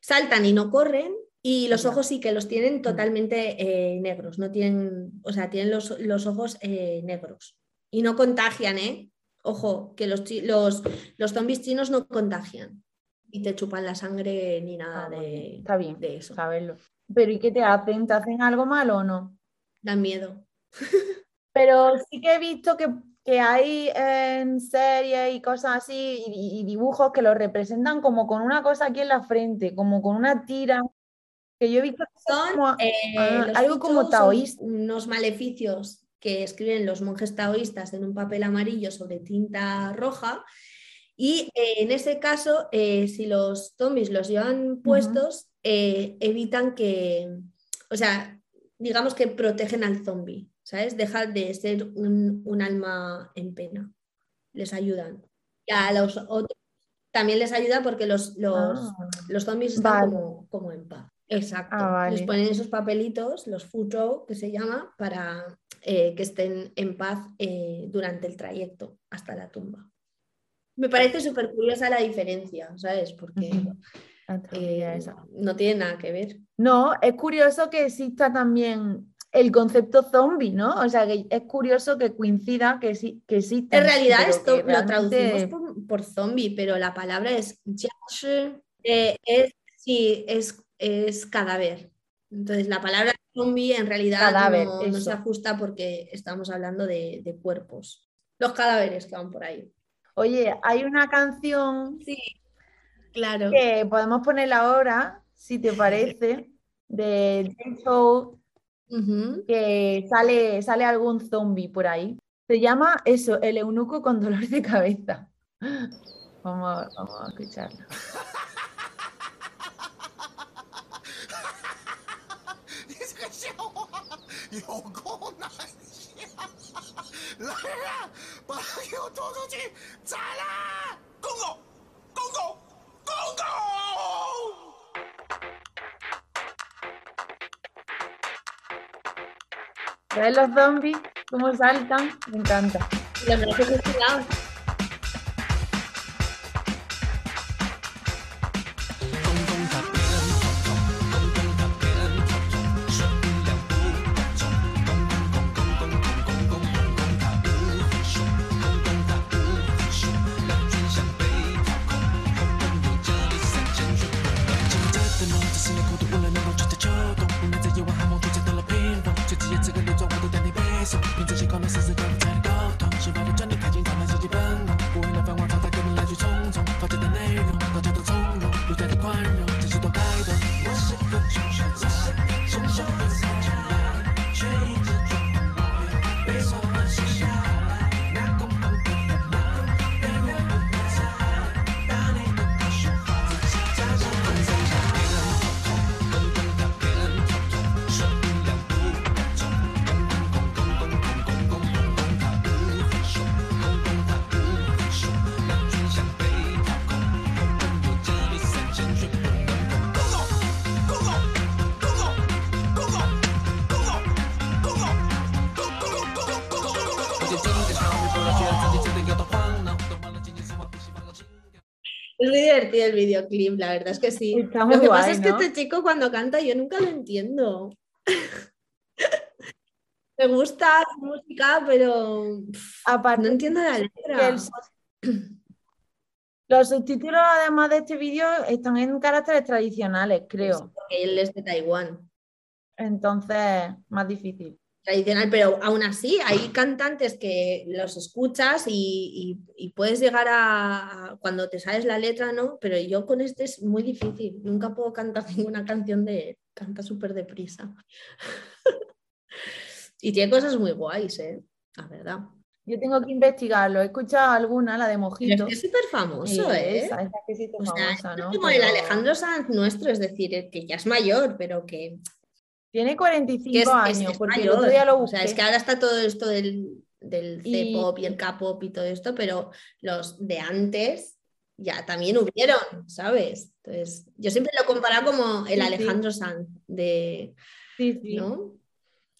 Saltan y no corren. Y los ojos sí que los tienen totalmente eh, negros, no tienen, o sea, tienen los, los ojos eh, negros. Y no contagian, ¿eh? Ojo, que los, los, los zombies chinos no contagian. Y te chupan la sangre ni nada Ah, de, Está bien de eso. saberlo. Pero ¿y qué te hacen? ¿Te hacen algo malo o no? Dan miedo. Pero sí que he visto que, que hay en series y cosas así y, y dibujos que lo representan como con una cosa aquí en la frente, como con una tira. Que yo he visto que Son como- eh, ah, los algo como taoísta. unos maleficios que escriben los monjes taoístas en un papel amarillo sobre tinta roja. Y eh, en ese caso, eh, si los zombies los llevan puestos, eh, evitan que, o sea, digamos que protegen al zombie, ¿sabes? Deja de ser un, un alma en pena. Les ayudan. Y a los otros también les ayuda porque los, los, Ah, los zombies están Vale. como, como en paz. Exacto. Ah, vale. Les ponen esos papelitos, los Fuzhou, que se llama, para eh, que estén en paz eh, durante el trayecto hasta la tumba. Me parece súper curiosa la diferencia, ¿sabes? Porque eh, no tiene nada que ver. No, es curioso que exista también el concepto zombie, ¿no? O sea, que es curioso que coincida que, sí, que exista. En realidad esto que lo traducimos realmente- por, por zombie, pero la palabra es eh, es, sí, es, es cadáver. Entonces la palabra zombie en realidad Cadáver, no, no se ajusta porque estamos hablando de, de cuerpos. Los cadáveres que van por ahí. Oye, hay una canción Sí, claro. que podemos ponerla ahora, si te parece, de J. Soul Ujú. que sale, sale algún zombie por ahí. Se llama eso, el eunuco con dolor de cabeza. Vamos, a- vamos a escucharlo. 你这个笑话有够难笑！来呀，把他给我拖出去宰了！公公，公公，公公！ ¿Ves los zombies? ¿Cómo saltan? Me encanta. Los brazos estilados. El videoclip, la verdad es que sí. Está muy Lo que pasa es que este chico cuando canta yo nunca lo entiendo. Me gusta su música, pero Aparte no entiendo la letra. el los subtítulos, además de este vídeo, están en caracteres tradicionales, creo. Porque él es de Taiwán. Entonces, más difícil. Tradicional, pero aún así hay cantantes que los escuchas y, y- y puedes llegar a, cuando te sabes la letra, ¿no? Pero yo con este es muy difícil, nunca puedo cantar ninguna canción de canta súper deprisa. y tiene cosas muy guays, ¿eh? La verdad. Yo tengo que investigarlo. He escuchado alguna, la de Mojito. es súper famoso, ¿eh? esa, esa que sí es O famosa, ¿no? es como el Alejandro Sanz nuestro, es decir, que ya es mayor, pero que, Tiene que 45 es, es- años, es porque el otro día lo O sea, es busqué. que ahora está todo esto del, del C-pop y el K-pop y todo esto, pero los de antes ya también hubieron, ¿sabes? Entonces, yo siempre lo comparo como el Sí, sí. Alejandro Sanz de, Sí, sí. ¿no?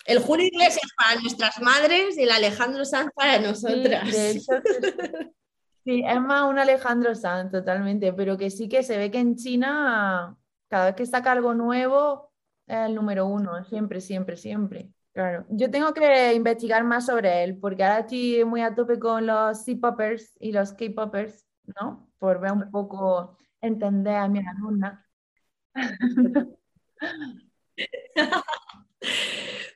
El Julio Iglesias para nuestras madres y el Alejandro Sanz para Sí, nosotras. de hecho, sí. Sí, es más un Alejandro Sanz totalmente, pero que sí que se ve que en China, cada vez que saca algo nuevo, el número uno, siempre, siempre, siempre. Claro. Yo tengo que investigar más sobre él, porque ahora estoy muy a tope con los C-popers y los K-popers, ¿no? Por ver un poco, entender a mi alumna.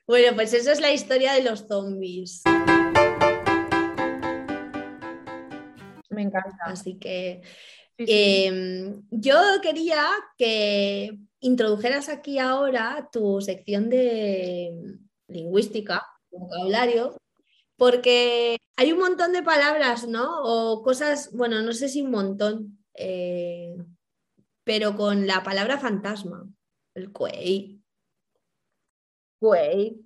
Bueno, pues esa es la historia de los zombies. Me encanta. Así que Sí, sí. Eh, yo quería que introdujeras aquí ahora tu sección de lingüística, vocabulario, porque hay un montón de palabras, ¿no? O cosas, bueno, no sé si un montón, eh, pero con la palabra fantasma, el cuey. Güey.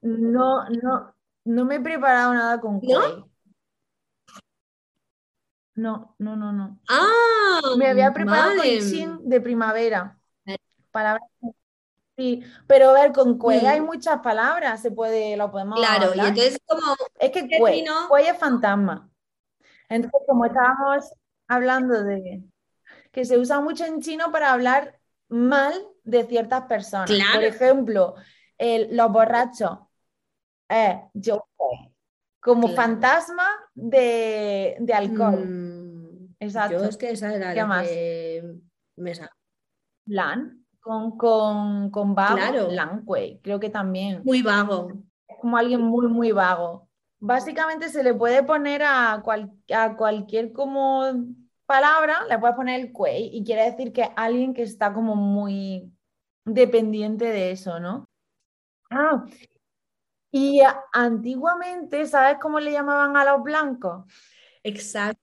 No, no, no me he preparado nada con ¿No? Cuey. No, no, no, no. Ah, Me había preparado vale. con chin de primavera. Palabras. Sí, pero a ver, con cuey Mm. hay muchas palabras, se puede, lo podemos Claro, y entonces como Es que término- cuey es fantasma. Entonces, como estábamos hablando de que se usa mucho en chino para hablar mal de ciertas personas. Por Claro. ejemplo, el- los borrachos es yo como Claro. fantasma de, de alcohol. Mm, Exacto. Yo es que esa era ¿Qué la más? que me sa- Lan, con, con, con vago, Claro. creo que también. muy vago. Es como alguien muy, muy vago. Básicamente se le puede poner a, cual- a cualquier como palabra, le puedes poner el cuey y quiere decir que alguien que está como muy dependiente de eso, ¿no? Ah, y antiguamente, ¿sabes cómo le llamaban a los blancos? Exacto.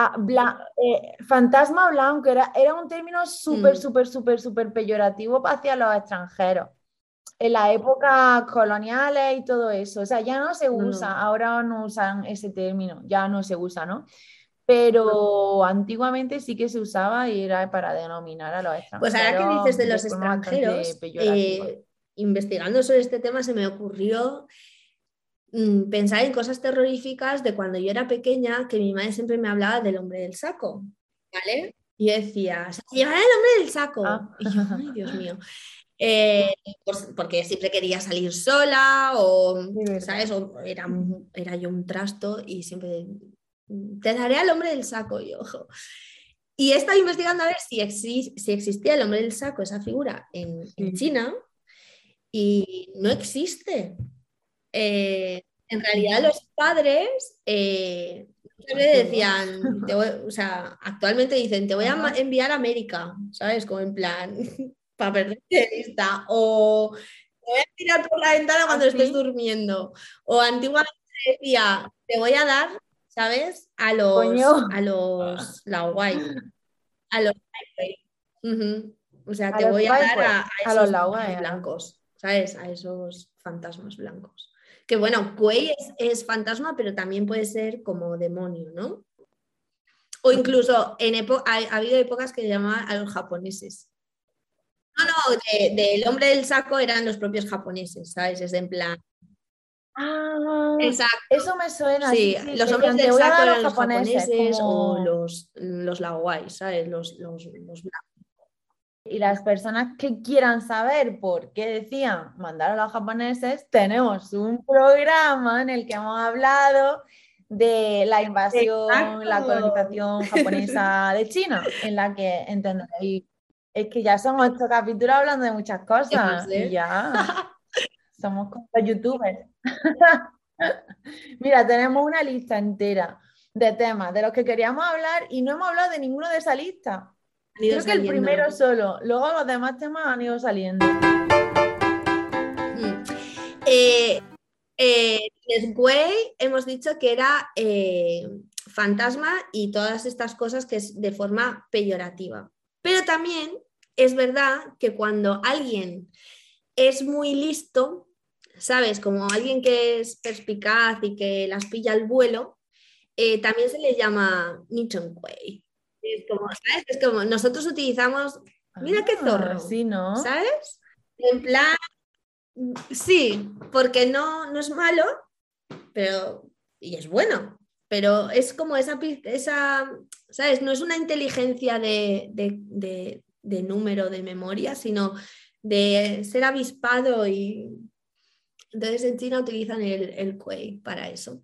Ah, bla- eh, fantasma blanco era, era un término súper, Mm. súper, súper, súper peyorativo hacia los extranjeros. En la época coloniales y todo eso. O sea, ya no se no. usa, ahora no usan ese término, ya no se usa, ¿no? Pero antiguamente sí que se usaba y era para denominar a los Pues extranjeros. ahora que dices de los extranjeros, eh, investigando sobre este tema se me ocurrió pensar en cosas terroríficas de cuando yo era pequeña, que mi madre siempre me hablaba del hombre del saco, ¿vale? Y decía, "Se llevará el hombre del saco. Ah. Y yo, ay, Dios mío. Eh, pues porque siempre quería salir sola o. ¿sabes? O era, era yo un trasto y siempre te daré al hombre del saco. Y ojo. Y he estado investigando a ver si, exi- si existía el hombre del saco, esa figura, en. China, y no existe. Eh, en realidad los padres eh, siempre decían, te voy- o sea, actualmente dicen, te voy a enviar a América, ¿sabes? Como en plan, para perderte de vista, o te voy a tirar por la ventana cuando ¿Ah, estés durmiendo, o antiguamente decía, te voy a dar, ¿sabes? A los, Coño. a los, la guay, a los. O sea, A te voy a dar a, a esos los blancos, ¿sabes? A esos fantasmas blancos. Que bueno, Kuei es, es fantasma, pero también puede ser como demonio, ¿no? O incluso en ha, ha habido épocas que llamaban a los japoneses. No, no, de- del hombre del saco eran los propios japoneses, ¿sabes? Es en plan. Ah, Exacto. eso me suena. Sí, sí, los hombres del "Te voy a saco eran los japoneses o como- los, los laogai, ¿sabes? Los, los, los blancos. Y las personas que quieran saber por qué decían mandar a los japoneses, tenemos un programa en el que hemos hablado de la invasión, la colonización japonesa de China, en la que entenderéis. Es que ya son ocho capítulos hablando de muchas cosas y ya somos como los youtubers. Mira, tenemos una lista entera de temas de los que queríamos hablar y no hemos hablado de ninguno de esa lista. Han ido Creo que el primero solo, luego los demás temas han ido saliendo. Mm. Eh, eh, Güey hemos dicho que era eh, fantasma y todas estas cosas que es de forma peyorativa. Pero también es verdad que cuando alguien es muy listo, ¿sabes? Como alguien que es perspicaz y que las pilla al vuelo, eh, también se le llama Nichon Kuei. Es como, ¿sabes? Es como nosotros utilizamos, Mira qué Ah, zorro, Sí, ¿no? ¿sabes? En plan, sí, porque no, no es malo, pero, y es bueno, pero es como esa, esa ¿sabes? No es una inteligencia de, de- de- de número, de memoria, sino de ser avispado y entonces en China utilizan el, el Kuei para eso.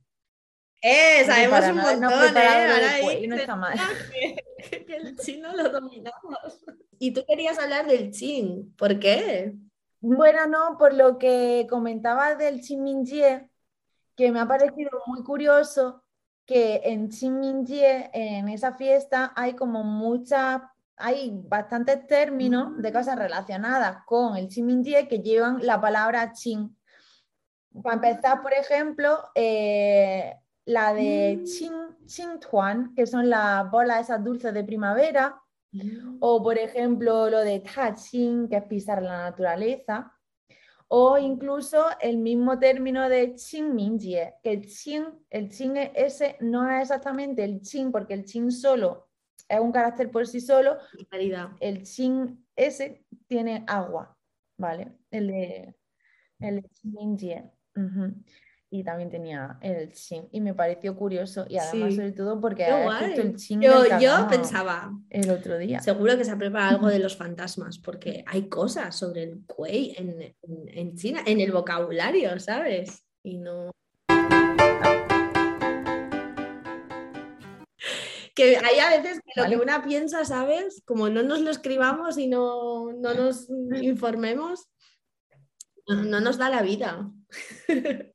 Eh, sabemos un montón, ¿eh? no está mal. que, que el chino lo dominamos. Y tú querías hablar del chin, ¿por qué? Bueno, no, por lo que comentabas del Chinminjie, que me ha parecido muy curioso que en Chinminjie, en esa fiesta, hay como muchas, hay bastantes términos de cosas relacionadas con el Chinminjie que llevan la palabra chin. Para empezar, por ejemplo, eh, la de chin, Tuan, que son las bolas esas dulces de primavera, o por ejemplo lo de touching, que es pisar la naturaleza. O incluso el mismo término de Qingminjie, que el Qing, el Qing ese no es exactamente el Qing, porque el Qing solo es un carácter por sí solo, el Qing ese tiene agua, ¿vale? El de, el de Qingminjie. ujú. Y también tenía el Qing. Y me pareció curioso, y además Sí. sobre todo porque justo el Qing Yo, pensaba, el otro día. seguro que se ha preparado algo de los fantasmas, porque hay cosas sobre el kuei en, en- en China, en el vocabulario, ¿sabes? Y no. Que hay a veces que lo Vale. que una piensa, ¿sabes? Como no nos lo escribamos y no, no nos informemos, no, no nos da la vida.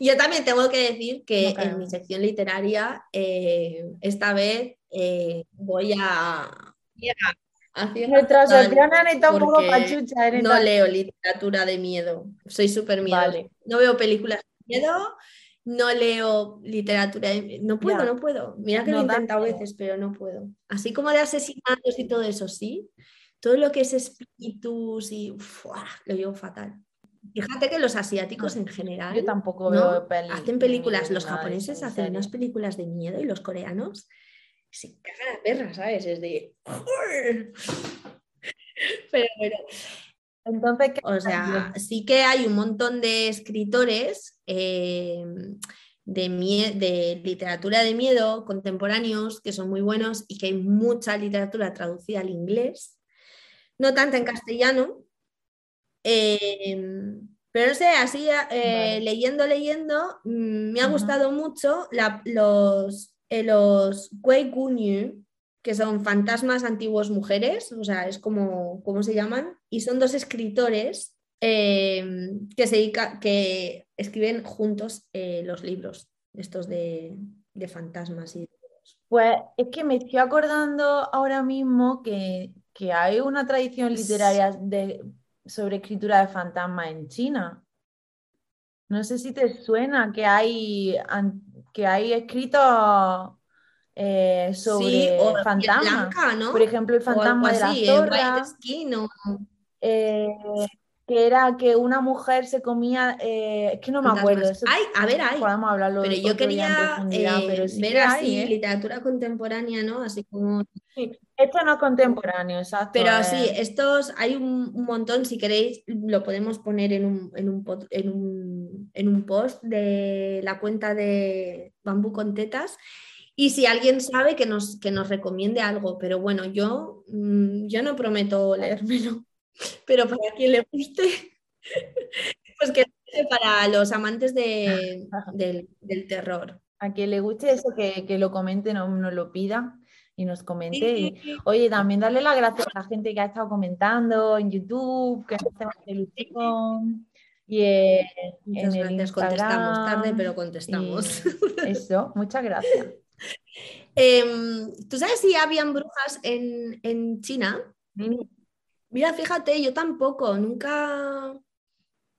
Yo también tengo que decir que No, claro. en mi sección literaria, eh, esta vez eh, voy a, a A Nuestra está un poco pachucha. ¿eh? No leo literatura de miedo. Soy súper. Vale. No veo películas de miedo, no leo literatura de miedo. No puedo, Ya. no puedo. Mira que lo he No intentado miedo. veces, pero no puedo. Así como de asesinatos y todo eso, sí. Todo lo que es espíritus y uf, ¡ah! lo llevo fatal. Fíjate que los asiáticos en general Yo tampoco ¿no? veo peli- hacen películas, los japoneses hacen unas películas de miedo y los coreanos se cagan a perra, ¿sabes? Es de... Pero bueno, Entonces, ¿qué o sea, sí que hay un montón de escritores eh, de, de literatura de miedo contemporáneos que son muy buenos y que hay mucha literatura traducida al inglés, no tanta en castellano, eh, pero no sé, así eh, Vale. leyendo, leyendo, mm, me ha Ajá. gustado mucho la- los, eh, los Wei Gunyu, que son fantasmas antiguos mujeres, o sea, es como, ¿cómo se llaman? Y son dos escritores eh, que, se dedica- que escriben juntos eh, los libros, estos de, de fantasmas. Y... Pues es que me estoy acordando ahora mismo que, que hay una tradición literaria de, sobre escritura de fantasmas en China. No sé si te suena que hay, que hay escritos eh, sobre Sí, o fantasmas. blanca, ¿no? Por ejemplo, el O fantasma de la así, eh, que era que una mujer se comía, eh, es que no me acuerdo, eso Hay, a ver, hay. podemos hablarlo Pero yo quería eh, pero sí ver así hay, ¿eh? literatura contemporánea, ¿no? Así como Esto no es contemporáneo, exacto. Pero es- sí, estos hay un, un montón, si queréis, lo podemos poner en un, en un, en un- en un post de la cuenta de Bambú con Tetas. Y si alguien sabe que nos, que nos recomiende algo, pero bueno, yo, mm, yo no prometo leérmelo, pero para quien le guste, pues que para los amantes de- del, del terror. A quien le guste eso, que, que lo comente, no, nos lo pida y nos comente. Sí, oye, también darle las gracias a la gente que ha estado comentando en YouTube, que nos hace ilusión. Y Muchas en el contestamos tarde, pero contestamos. Eso, muchas gracias. Em, ¿Tú sabes si habían brujas en, en China? Mira, fíjate, yo tampoco, nunca,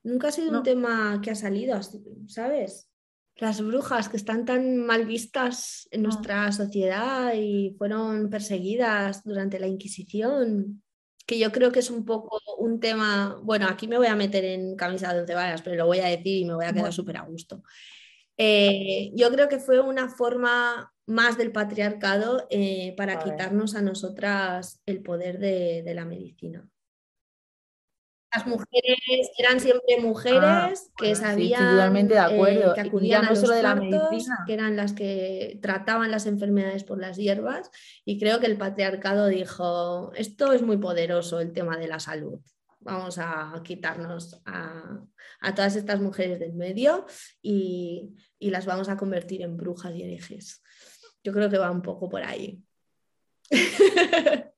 nunca ha sido No. un tema que ha salido, ¿sabes? Las brujas que están tan mal vistas en No. nuestra sociedad y fueron perseguidas durante la Inquisición, que yo creo que es un poco un tema, bueno, aquí me voy a meter en camisa de once varas, pero lo voy a decir y me voy a quedar Bueno. súper a gusto. Eh, yo creo que fue una forma más del patriarcado eh, para A ver. quitarnos a nosotras el poder de, de la medicina. Las mujeres eran siempre mujeres Ah, que bueno, sí, estoy sabían, de eh, acuerdo. que Y ya acudían no a los solo de la partos, medicina. que eran las que trataban las enfermedades por las hierbas, y creo que el patriarcado dijo, esto es muy poderoso, el tema de la salud. Vamos a quitarnos a, a todas estas mujeres del medio y, y las vamos a convertir en brujas y herejes. Yo creo que va un poco por ahí.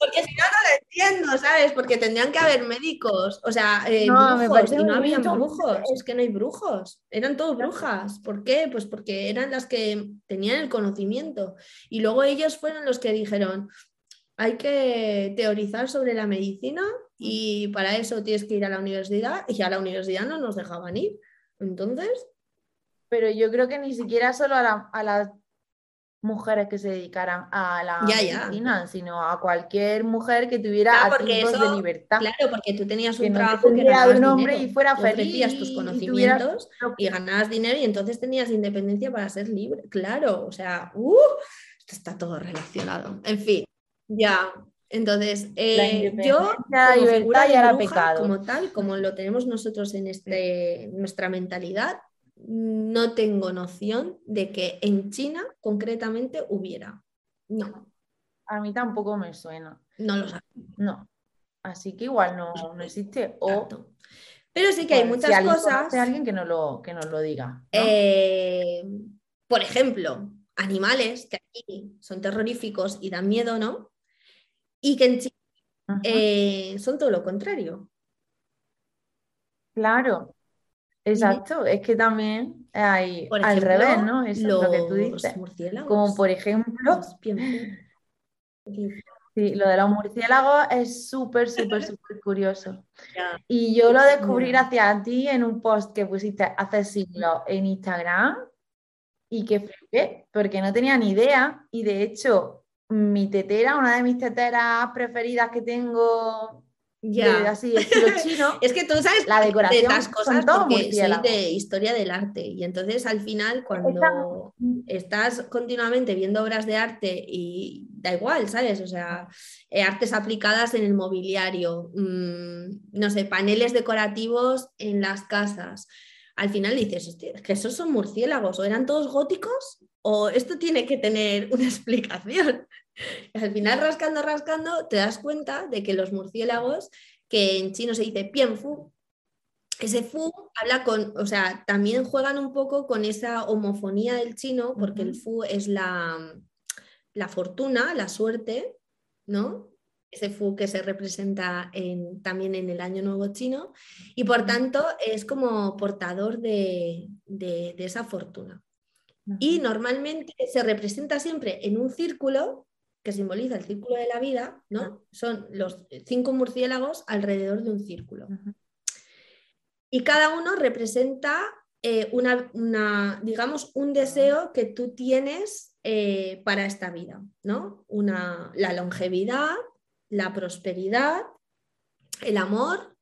Porque si no, no lo entiendo, ¿sabes? Porque tendrían que haber médicos, o sea, eh, No, brujos, y no habían brujos, es que no hay brujos, eran todos brujas. ¿Por qué? Pues porque eran las que tenían el conocimiento. Y luego ellos fueron los que dijeron, hay que teorizar sobre la medicina y para eso tienes que ir a la universidad y a la universidad no nos dejaban ir. Entonces, Pero yo creo que ni siquiera solo a, la- a las mujeres que se dedicaran a la Ya, ya. medicina, sino a cualquier mujer que tuviera Claro, eso- de libertad. claro, porque tú tenías Que un no trabajo que ganabas un hombre dinero, y fuera feliz tus y conocimientos tuviera- y ganabas dinero y entonces tenías independencia para ser libre. Claro, o sea, ¡uh! esto está todo relacionado. En fin, ya. Entonces, eh, yo la como figura de bruja, pecado. como tal, como lo tenemos nosotros en este, nuestra mentalidad, no tengo noción de que en China concretamente hubiera. No, A mí tampoco me suena. no lo sé. No. Así que igual no, no existe. O. Pero sí que hay pues, muchas si alguien cosas. alguien que nos lo, que nos lo diga. ¿no? Eh, por ejemplo, animales que aquí son terroríficos y dan miedo, ¿no? Y que en China eh, son todo lo contrario. Claro. Exacto. Es que también hay al revés, ¿no? Eso es lo que tú dices. murciélagos. Como por ejemplo, sí, lo de los murciélagos es súper, súper, súper curioso. Y yo lo descubrí Ya. gracias a ti en un post que pusiste hace siglos en Instagram y que flipé, porque no tenía ni idea. Y de hecho, mi tetera, una de mis teteras preferidas que tengo de Ya. así estilo chino, Es que tú sabes la de decoración estas son cosas porque soy de historia del arte y entonces al final cuando estás continuamente viendo obras de arte y da igual, ¿sabes? O sea, eh, artes aplicadas en el mobiliario, mm, no sé, paneles decorativos en las casas. Al final dices, hostia, es que esos son murciélagos, o eran todos góticos, o esto tiene que tener una explicación. Al final, rascando, rascando, te das cuenta de que los murciélagos, que en chino se dice pienfu, ese fu habla con, o sea, también juegan un poco con esa homofonía del chino, porque el fu es la, la fortuna, la suerte, ¿no? Ese fu que se representa en- también en el Año Nuevo chino, y por tanto es como portador de, de- de esa fortuna. Y normalmente se representa siempre en un círculo que simboliza el círculo de la vida, ¿no? Son los cinco murciélagos alrededor de un círculo. Y cada uno representa eh, una, una, digamos, un deseo que tú tienes eh, para esta vida, ¿no? Una, la longevidad, la prosperidad, el amor,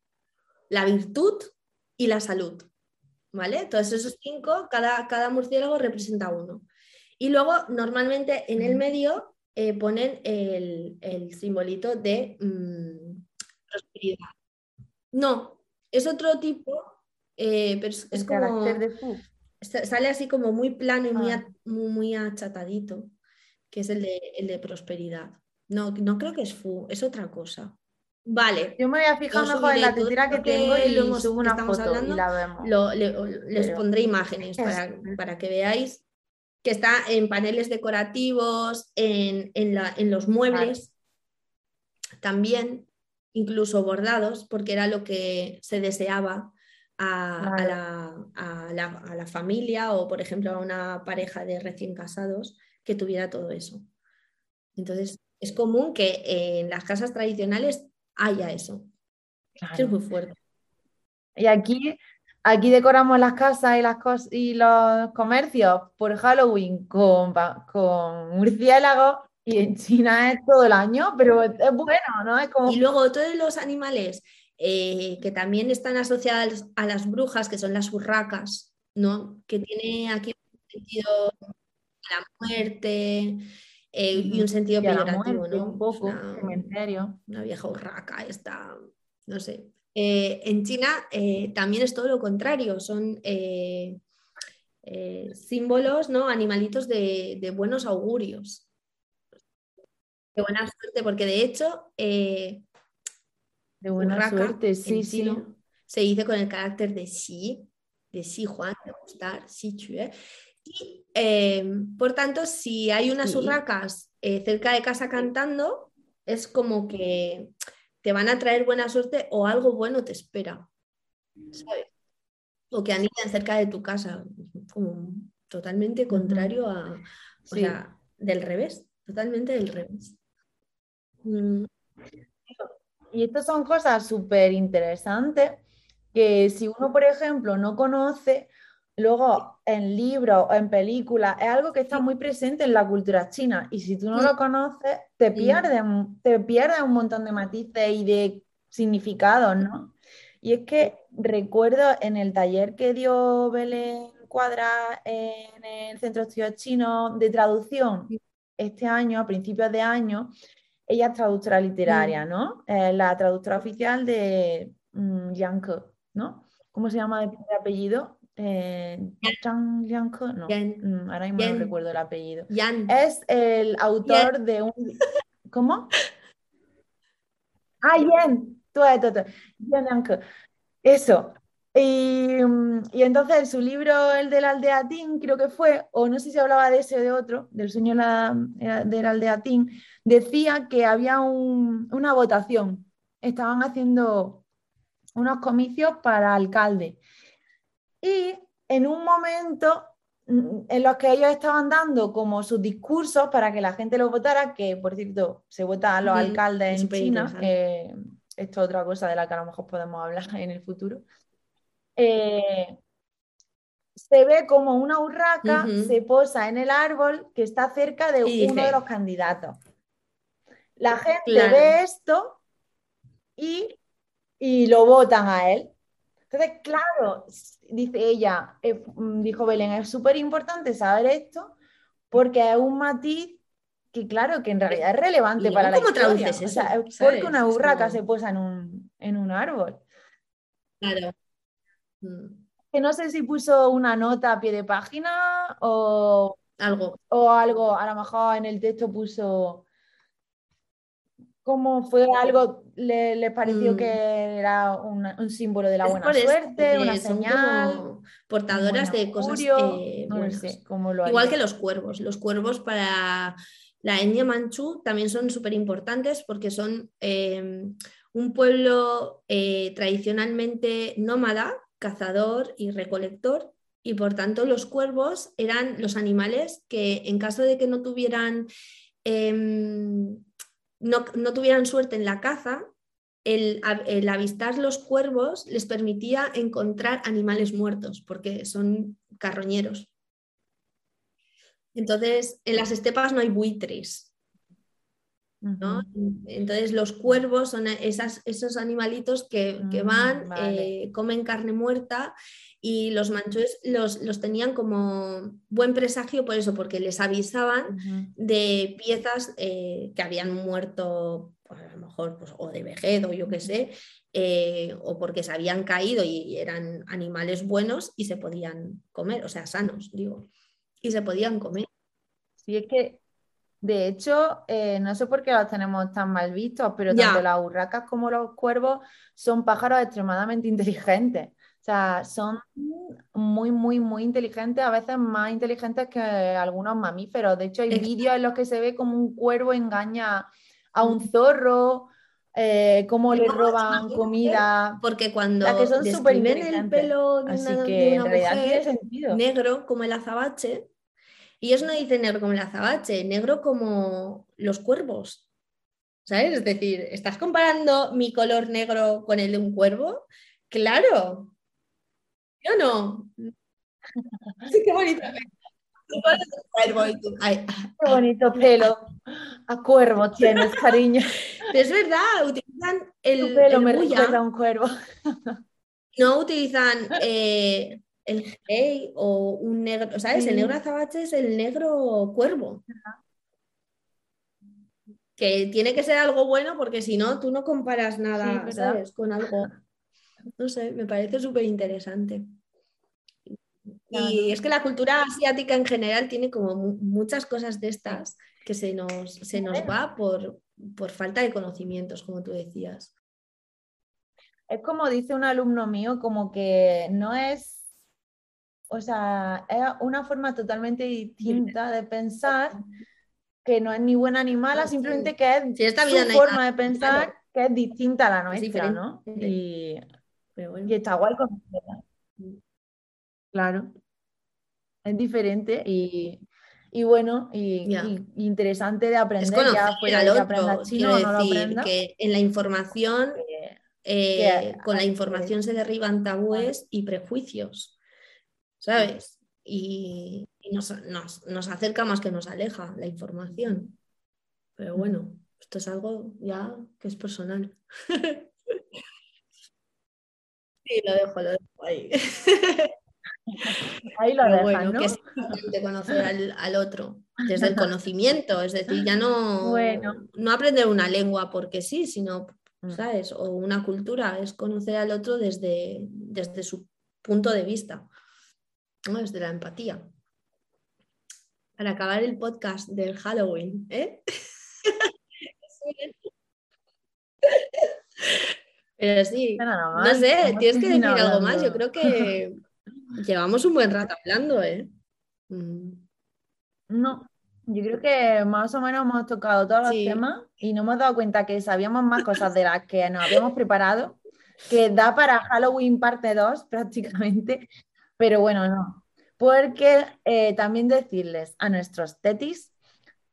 la virtud y la salud, ¿vale? Todos esos cinco, cada, cada murciélago representa uno. Y luego, normalmente en el medio eh, ponen el, el simbolito de mm, prosperidad. No, es otro tipo, eh, pero es, como, de sale así como muy plano y muy, Ah. a- muy, muy achatadito, que es el de, el de prosperidad. No, no creo que es fu, es otra cosa. Vale, Yo me voy a fijar mejor en la tetera que tengo y hemos- subo una foto hablando, y la vemos. lo- le- o- les Pero- pondré imágenes Es- para, para que veáis que está en paneles decorativos, en, en la- en los muebles, también, incluso bordados, porque era lo que se deseaba a, la, a la- a la familia o, por ejemplo, a una pareja de recién casados que tuviera todo eso. Entonces, es común que en las casas tradicionales haya eso. es muy fuerte. Y aquí, aquí decoramos las casas y, las cos- y los comercios por Halloween con, con murciélagos y en China es todo el año, pero es bueno, ¿no? Es como Y luego todos los animales eh, que también están asociados a las brujas, que son las urracas, ¿no? Que tiene aquí un sentido a la muerte eh, y un sentido y peyorativo, muerte ¿no? un poco, una- cementerio. una vieja urraca, está, no sé. Eh, en China eh, también es todo lo contrario, son eh, símbolos, ¿no? Animalitos de, de buenos augurios. De buena suerte, porque de hecho, De buena urraca suerte, sí, sí. se dice con el carácter de sí, de sí, Juan, de gustar, sí, chue. Y por tanto, si hay unas Sí. urracas cerca de casa cantando, es como que te van a traer buena suerte o algo bueno te espera. ¿sabes? O que anidan cerca de tu casa. Como totalmente contrario a. O Sí. sea, del revés. Totalmente del revés. Mm, Y estas son cosas súper interesantes que si uno, por ejemplo, no conoce, luego en libros o en películas, es algo que está muy presente en la cultura china. Y si tú no Mm. lo conoces, te pierdes, te pierdes un montón de matices y de significados, ¿no? Y es que recuerdo en el taller que dio Belén Cuadra en el Centro de Estudios Chinos de traducción este año, a principios de año, ella es traductora literaria, ¿no? Eh, la traductora oficial de mm, Liang Ke, ¿no? ¿Cómo se llama de apellido? Eh, Zhang no. Yan. Mm, ahora mismo no Yan. recuerdo el apellido. Yan. Es el autor de un... ¿Cómo? Ah. Yen Liang Ke. Eso. Y, mm, y entonces en su libro, el de la aldea Tin, creo que fue, o no sé si hablaba de ese o de otro, del sueño eh, de la aldea Tin, decía que había un- una votación. Estaban haciendo unos comicios para alcalde. Y en un momento mm, en los que ellos estaban dando como sus discursos para que la gente los votara, que por cierto se votan los alcaldes es en China, eh, esto es otra cosa de la que a lo mejor podemos hablar en el futuro. Eh, se ve como una urraca Ujú. se posa en el árbol que está cerca de Y uno dice- de los candidatos. La gente Claro. ve esto y, y lo votan a él. Entonces, claro, dice ella, eh, mm, dijo Belén, es súper importante saber esto porque es un matiz que, claro, que en realidad es relevante para la luego, ¿cómo historia. traduces O sea, eso? es porque ¿Sabes? una Es urraca como- se posa en un, en un árbol. Claro. Mm, Que no sé si puso una nota a pie de página o, Algo. o algo, a lo mejor en el texto puso cómo fue algo, le, le pareció Mm. que era un, un símbolo de la Es buena suerte, una señal, portadoras de cosas eh, no sé cómo lo Igual que los cuervos. Los cuervos para la etnia manchú también son súper importantes porque son eh, un pueblo eh, tradicionalmente nómada, cazador y recolector. Y por tanto los cuervos eran los animales que en caso de que no tuvieran, em, no, no tuvieran suerte en la caza, el, avistar los cuervos les permitía encontrar animales muertos porque son carroñeros. Entonces, en las estepas no hay buitres, ¿no? Entonces, los cuervos son esas, esos animalitos que, que Mm, van, vale. eh, comen carne muerta y los manchúes los, los tenían como buen presagio por eso, porque les avisaban de piezas eh, que habían muerto, pues, a lo mejor, pues, o de vejez o yo qué sé, eh, o porque se habían caído y eran animales buenos y se podían comer, o sea, sanos, digo, y se podían comer. Sí, es que, de hecho, eh, no sé por qué los tenemos tan mal vistos, pero Ya. tanto las urracas como los cuervos son pájaros extremadamente inteligentes. O sea, son muy, muy, muy inteligentes, a veces más inteligentes que algunos mamíferos. De hecho, hay vídeos en los que se ve como un cuervo engaña a un zorro, eh, cómo le roban comida. Porque cuando sea, que son describen el pelo de Así una, de que en una tiene mujer sentido. negro como el azabache, y ellos no dicen negro como el azabache, negro como los cuervos. ¿Sabes? Es decir, ¿estás comparando mi color negro con el de un cuervo? Claro. ¿Sí o no? Sí, qué bonito. Ay, Qué bonito pelo. A cuervo tienes, cariño. Es verdad, utilizan el, pelo el me bulla, un cuervo. no utilizan eh, el gay o un negro, ¿sabes? El negro azabache es el negro cuervo. Que tiene que ser algo bueno porque si no, tú no comparas nada. ¿sabes? Con algo. No sé, me parece súper interesante. Claro. Y es que la cultura asiática en general tiene como mu- muchas cosas de estas que se nos, se nos va por, por falta de conocimientos, como tú decías. Es como dice un alumno mío, como que no es, o sea, es una forma totalmente distinta de pensar, que no es ni buena ni mala, simplemente sí. que es Si esta su no forma nada, de pensar que es distinta a la Es nuestra, ¿no? Y, Pero bueno. y está guay conocerla. Claro. Es diferente y, y bueno, y, interesante de Es aprender, conocer ya fuera al otro. chino Quiero no decir que en la información, eh, con la información se derriban tabúes y prejuicios, ¿sabes? Y, y nos, nos- nos acerca más que nos aleja la información. Pero bueno, esto es algo ya que es personal. Sí, lo dejo, lo dejo ahí. Ahí lo dejas, bueno, ¿no? que es importante conocer al, al otro desde el conocimiento, es decir, ya no, Bueno. no aprender una lengua porque sí, sino, Mm. ¿sabes? O una cultura, es conocer al otro desde, desde su punto de vista, ¿no? desde la empatía. Para acabar el podcast del Halloween, ¿eh? Pero sí, no sé, tienes que decir algo más. Yo creo que llevamos un buen rato hablando, ¿eh? Mm, No, yo creo que más o menos hemos tocado todos los temas y nos hemos dado cuenta que sabíamos más cosas de las que nos habíamos preparado, que da para Halloween parte 2 prácticamente, pero bueno, no. porque eh, también decirles a nuestros tetis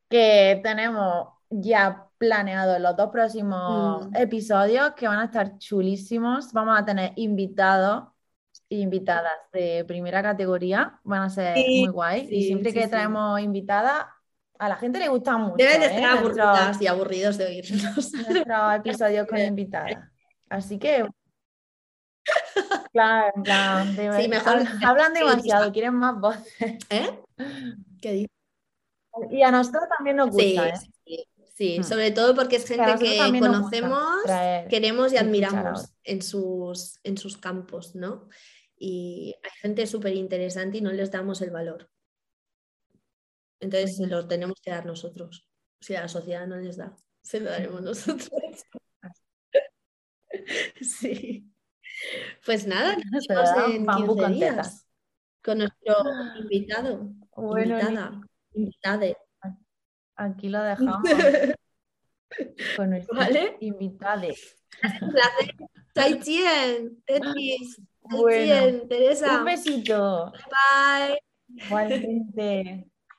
que tenemos ya planeado los dos próximos Mm. episodios que van a estar chulísimos. Vamos a tener invitados e invitadas de primera categoría, van a ser Sí, muy guay. y siempre sí, que traemos invitadas, a la gente le gusta mucho. Deben de ¿eh? estar Nuestros- aburridas y aburridos de oírnos. nuestros episodios con invitadas. Así que, claro, en plan, de Sí, mejor- hab- hablan demasiado, quieren más voces. ¿Eh? ¿Qué dices? Y a nosotros también nos gusta, ¿eh? Sí, sí, sí, Mm. sobre todo porque es gente que conocemos, queremos y admiramos en sus, en sus campos, ¿no? Y hay gente súper interesante y no les damos el valor. Entonces se Ujú. lo tenemos que dar nosotros. Si la sociedad no les da, se lo daremos nosotros. Sí. Pues nada, nos vemos en bambú 15 con días con nuestro invitado, Bueno, invitada, invitade. Aquí lo dejamos con nuestro ¿Vale? invitado. Un placer. Zaijian, Tetis. Bueno. Teresa. Un besito. Bye. Igualmente.